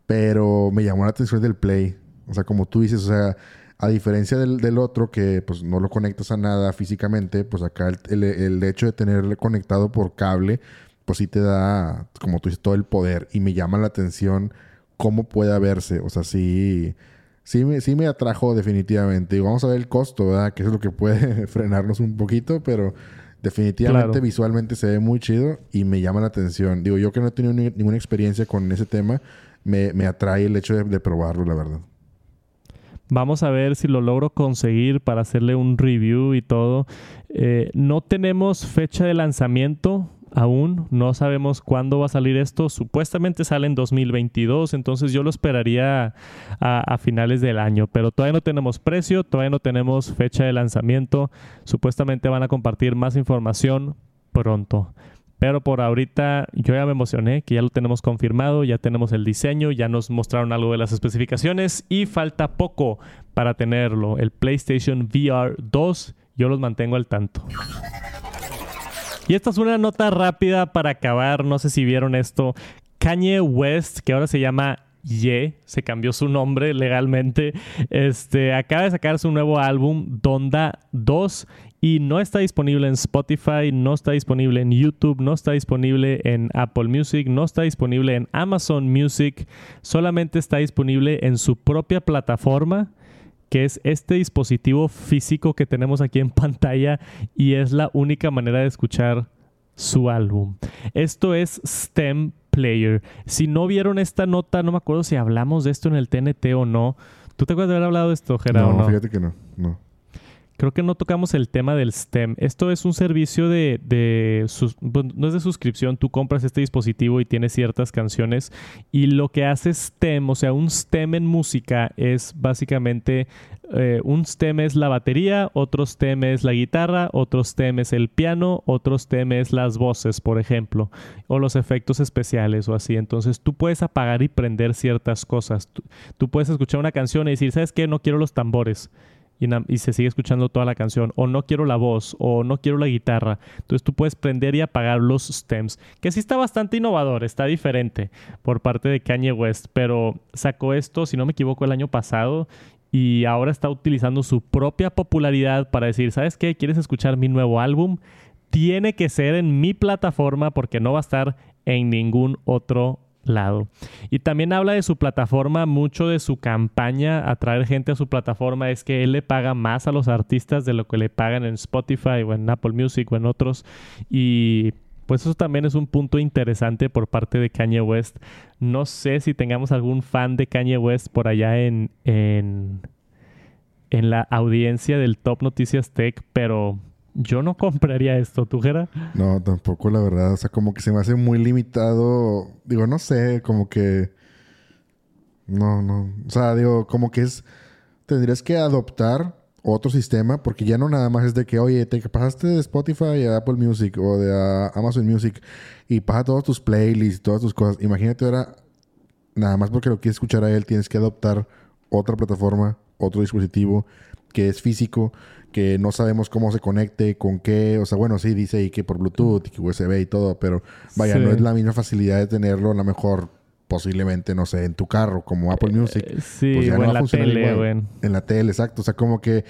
pero me llamó la atención del Play. O sea, como tú dices, o sea, a diferencia del, otro que pues no lo conectas a nada físicamente, pues acá el, hecho de tenerle conectado por cable, pues sí te da, como tú dices, todo el poder. Y me llama la atención cómo pueda verse. O sea, sí, sí, me, sí me atrajo definitivamente. Y vamos a ver el costo, ¿verdad? Que es lo que puede frenarnos un poquito, pero definitivamente visualmente se ve muy chido y me llama la atención. Digo, yo que no he tenido ninguna experiencia con ese tema, me, atrae el hecho de probarlo, la verdad.
Vamos a ver si lo logro conseguir para hacerle un review y todo. Eh, no tenemos fecha de lanzamiento aún. No sabemos cuándo va a salir esto. Supuestamente sale en 2022, entonces yo lo esperaría a, a, finales del año. Pero todavía no tenemos precio, todavía no tenemos fecha de lanzamiento. Supuestamente van a compartir más información pronto. Pero por ahorita yo ya me emocioné, que ya lo tenemos confirmado, ya tenemos el diseño, ya nos mostraron algo de las especificaciones y falta poco para tenerlo. El PlayStation VR 2, yo los mantengo al tanto. Y esta es una nota rápida para acabar, no sé si vieron esto. Kanye West, que ahora se llama Ye, se cambió su nombre legalmente, este, acaba de sacar su nuevo álbum, Donda 2, y no está disponible en Spotify, no está disponible en YouTube, no está disponible en Apple Music, no está disponible en Amazon Music, solamente está disponible en su propia plataforma que es este dispositivo físico que tenemos aquí en pantalla y es la única manera de escuchar su álbum. Esto es STEM Player. Si no vieron esta nota, no me acuerdo si hablamos de esto en el TNT o no. ¿Tú te acuerdas de haber hablado de esto, Gerardo?
No, fíjate que no, no.
Creo que no tocamos el tema del STEM. Esto es un servicio de, no es de suscripción, tú compras este dispositivo y tienes ciertas canciones y lo que hace STEM, o sea, un STEM en música es básicamente, eh, un STEM es la batería, otro STEM es la guitarra, otro STEM es el piano, otro STEM es las voces, por ejemplo, o los efectos especiales o así. Entonces tú puedes apagar y prender ciertas cosas. Tú, tú puedes escuchar una canción y decir, ¿sabes qué? No quiero los tambores y, se sigue escuchando toda la canción, o no quiero la voz, o no quiero la guitarra. Entonces tú puedes prender y apagar los stems, que sí está bastante innovador, está diferente por parte de Kanye West, pero sacó esto, si no me equivoco, el año pasado y ahora está utilizando su propia popularidad para decir, ¿sabes qué? ¿Quieres escuchar mi nuevo álbum? Tiene que ser en mi plataforma porque no va a estar en ningún otro lado. Y también habla de su plataforma, mucho de su campaña, atraer gente a su plataforma, es que él le paga más a los artistas de lo que le pagan en Spotify o en Apple Music o en otros. Y pues eso también es un punto interesante por parte de Kanye West. No sé si tengamos algún fan de Kanye West por allá en, en, en la audiencia del Top Noticias Tech, pero yo no compraría esto, ¿tú, Gera?
No, tampoco, la verdad. O sea, como que se me hace muy limitado. Digo, no sé, como que. No, no. O sea, digo, como que es. Tendrías que adoptar otro sistema, porque ya no nada más es de que, oye, te pasaste de Spotify a Apple Music o de Amazon Music y pasa todos tus playlists, todas tus cosas. Imagínate ahora, nada más porque lo quieres escuchar a él, tienes que adoptar otra plataforma, otro dispositivo que es físico que no sabemos cómo se conecte, con qué, o sea, bueno, sí dice y que por Bluetooth y que USB y todo, pero vaya, no es la misma facilidad de tenerlo a lo mejor posiblemente, no sé, en tu carro, como Apple Music.
Eh, sí, pues en la tele,
En la tele, exacto. O sea, como que,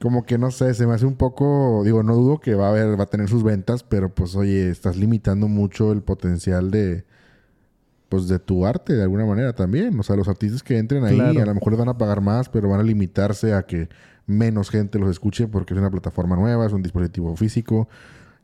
como que no sé, se me hace un poco, digo, no dudo que va a haber, va a tener sus ventas, pero pues oye, estás limitando mucho el potencial de, pues de tu arte de alguna manera también. O sea, los artistas que entren ahí a lo mejor les van a pagar más, pero van a limitarse a que menos gente los escuche porque es una plataforma nueva, es un dispositivo físico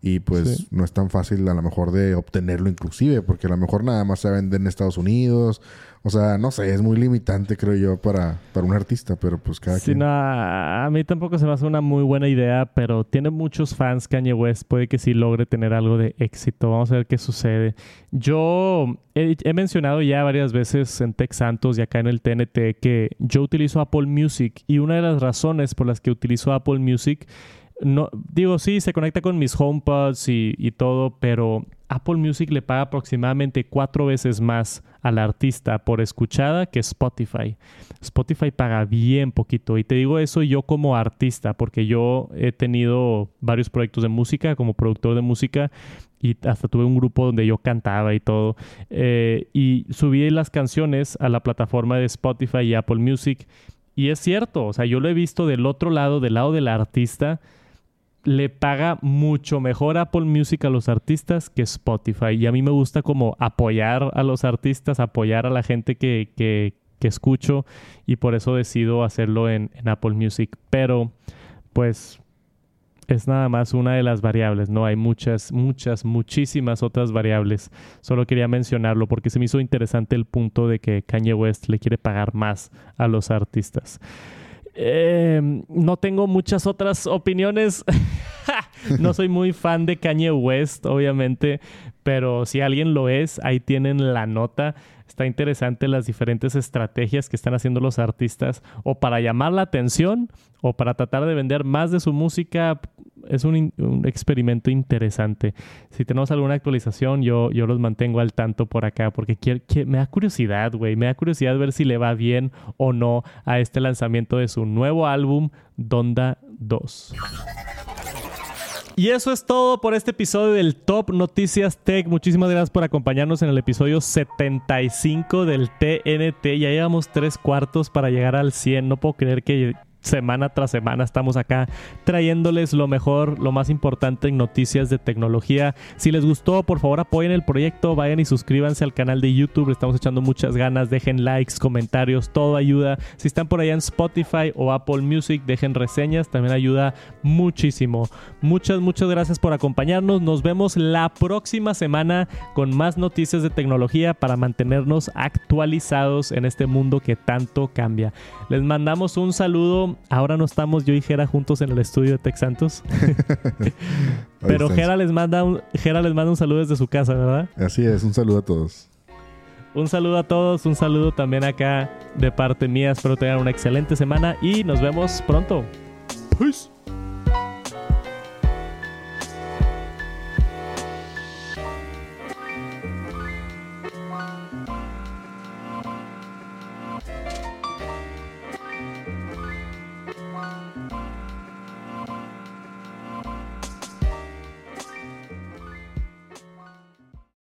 y pues no es tan fácil a lo mejor de obtenerlo inclusive porque a lo mejor nada más se vende en Estados Unidos o sea, no sé, es muy limitante, creo yo, para, para un artista, pero pues cada
sí, No, a mí tampoco se me hace una muy buena idea, pero tiene muchos fans Kanye West. Puede que sí logre tener algo de éxito. Vamos a ver qué sucede. Yo he, he mencionado ya varias veces en Tech Santos y acá en el TNT que yo utilizo Apple Music y una de las razones por las que utilizo Apple Music no, digo, sí, se conecta con mis HomePods y, y, todo, pero Apple Music le paga aproximadamente cuatro veces más al artista por escuchada que Spotify. Spotify paga bien poquito. Y te digo eso yo como artista, porque yo he tenido varios proyectos de música como productor de música y hasta tuve un grupo donde yo cantaba y todo. Eh, y subí las canciones a la plataforma de Spotify y Apple Music. Y es cierto, o sea, yo lo he visto del otro lado, del lado del artista le paga mucho mejor Apple Music a los artistas que Spotify. Y a mí me gusta como apoyar a los artistas, apoyar a la gente que, que, escucho y por eso decido hacerlo en, Apple Music. Pero pues es nada más una de las variables, ¿no? Hay muchas, muchas, muchísimas otras variables. Solo quería mencionarlo porque se me hizo interesante el punto de que Kanye West le quiere pagar más a los artistas. Eh, no tengo muchas otras opiniones. no soy muy fan de Kanye West, obviamente, pero si alguien lo es, ahí tienen la nota. Está interesante las diferentes estrategias que están haciendo los artistas o para llamar la atención o para tratar de vender más de su música. Es un, experimento interesante. Si tenemos alguna actualización, yo, yo los mantengo al tanto por acá porque me da curiosidad, güey. Me da curiosidad ver si le va bien o no a este lanzamiento de su nuevo álbum, Donda 2. Y eso es todo por este episodio del Top Noticias Tech. Muchísimas gracias por acompañarnos en el episodio 75 del TNT. Ya llevamos tres cuartos para llegar al 100. No puedo creer que semana tras semana estamos acá trayéndoles lo mejor, lo más importante en noticias de tecnología. Si les gustó, por favor apoyen el proyecto, vayan y suscríbanse al canal de YouTube, estamos echando muchas ganas, dejen likes, comentarios, todo ayuda. Si están por allá en Spotify o Apple Music, dejen reseñas, también ayuda muchísimo. Muchas, muchas gracias por acompañarnos. Nos vemos la próxima semana con más noticias de tecnología para mantenernos actualizados en este mundo que tanto cambia. Les mandamos un saludo ahora no estamos yo y Jera juntos en el estudio de Tech Santos. Pero Jera les, manda un, les manda un saludo desde su casa, ¿verdad?
Así es, un saludo a todos.
Un saludo a todos, un saludo también acá de parte mía. Espero tengan una excelente semana y nos vemos pronto. Peace.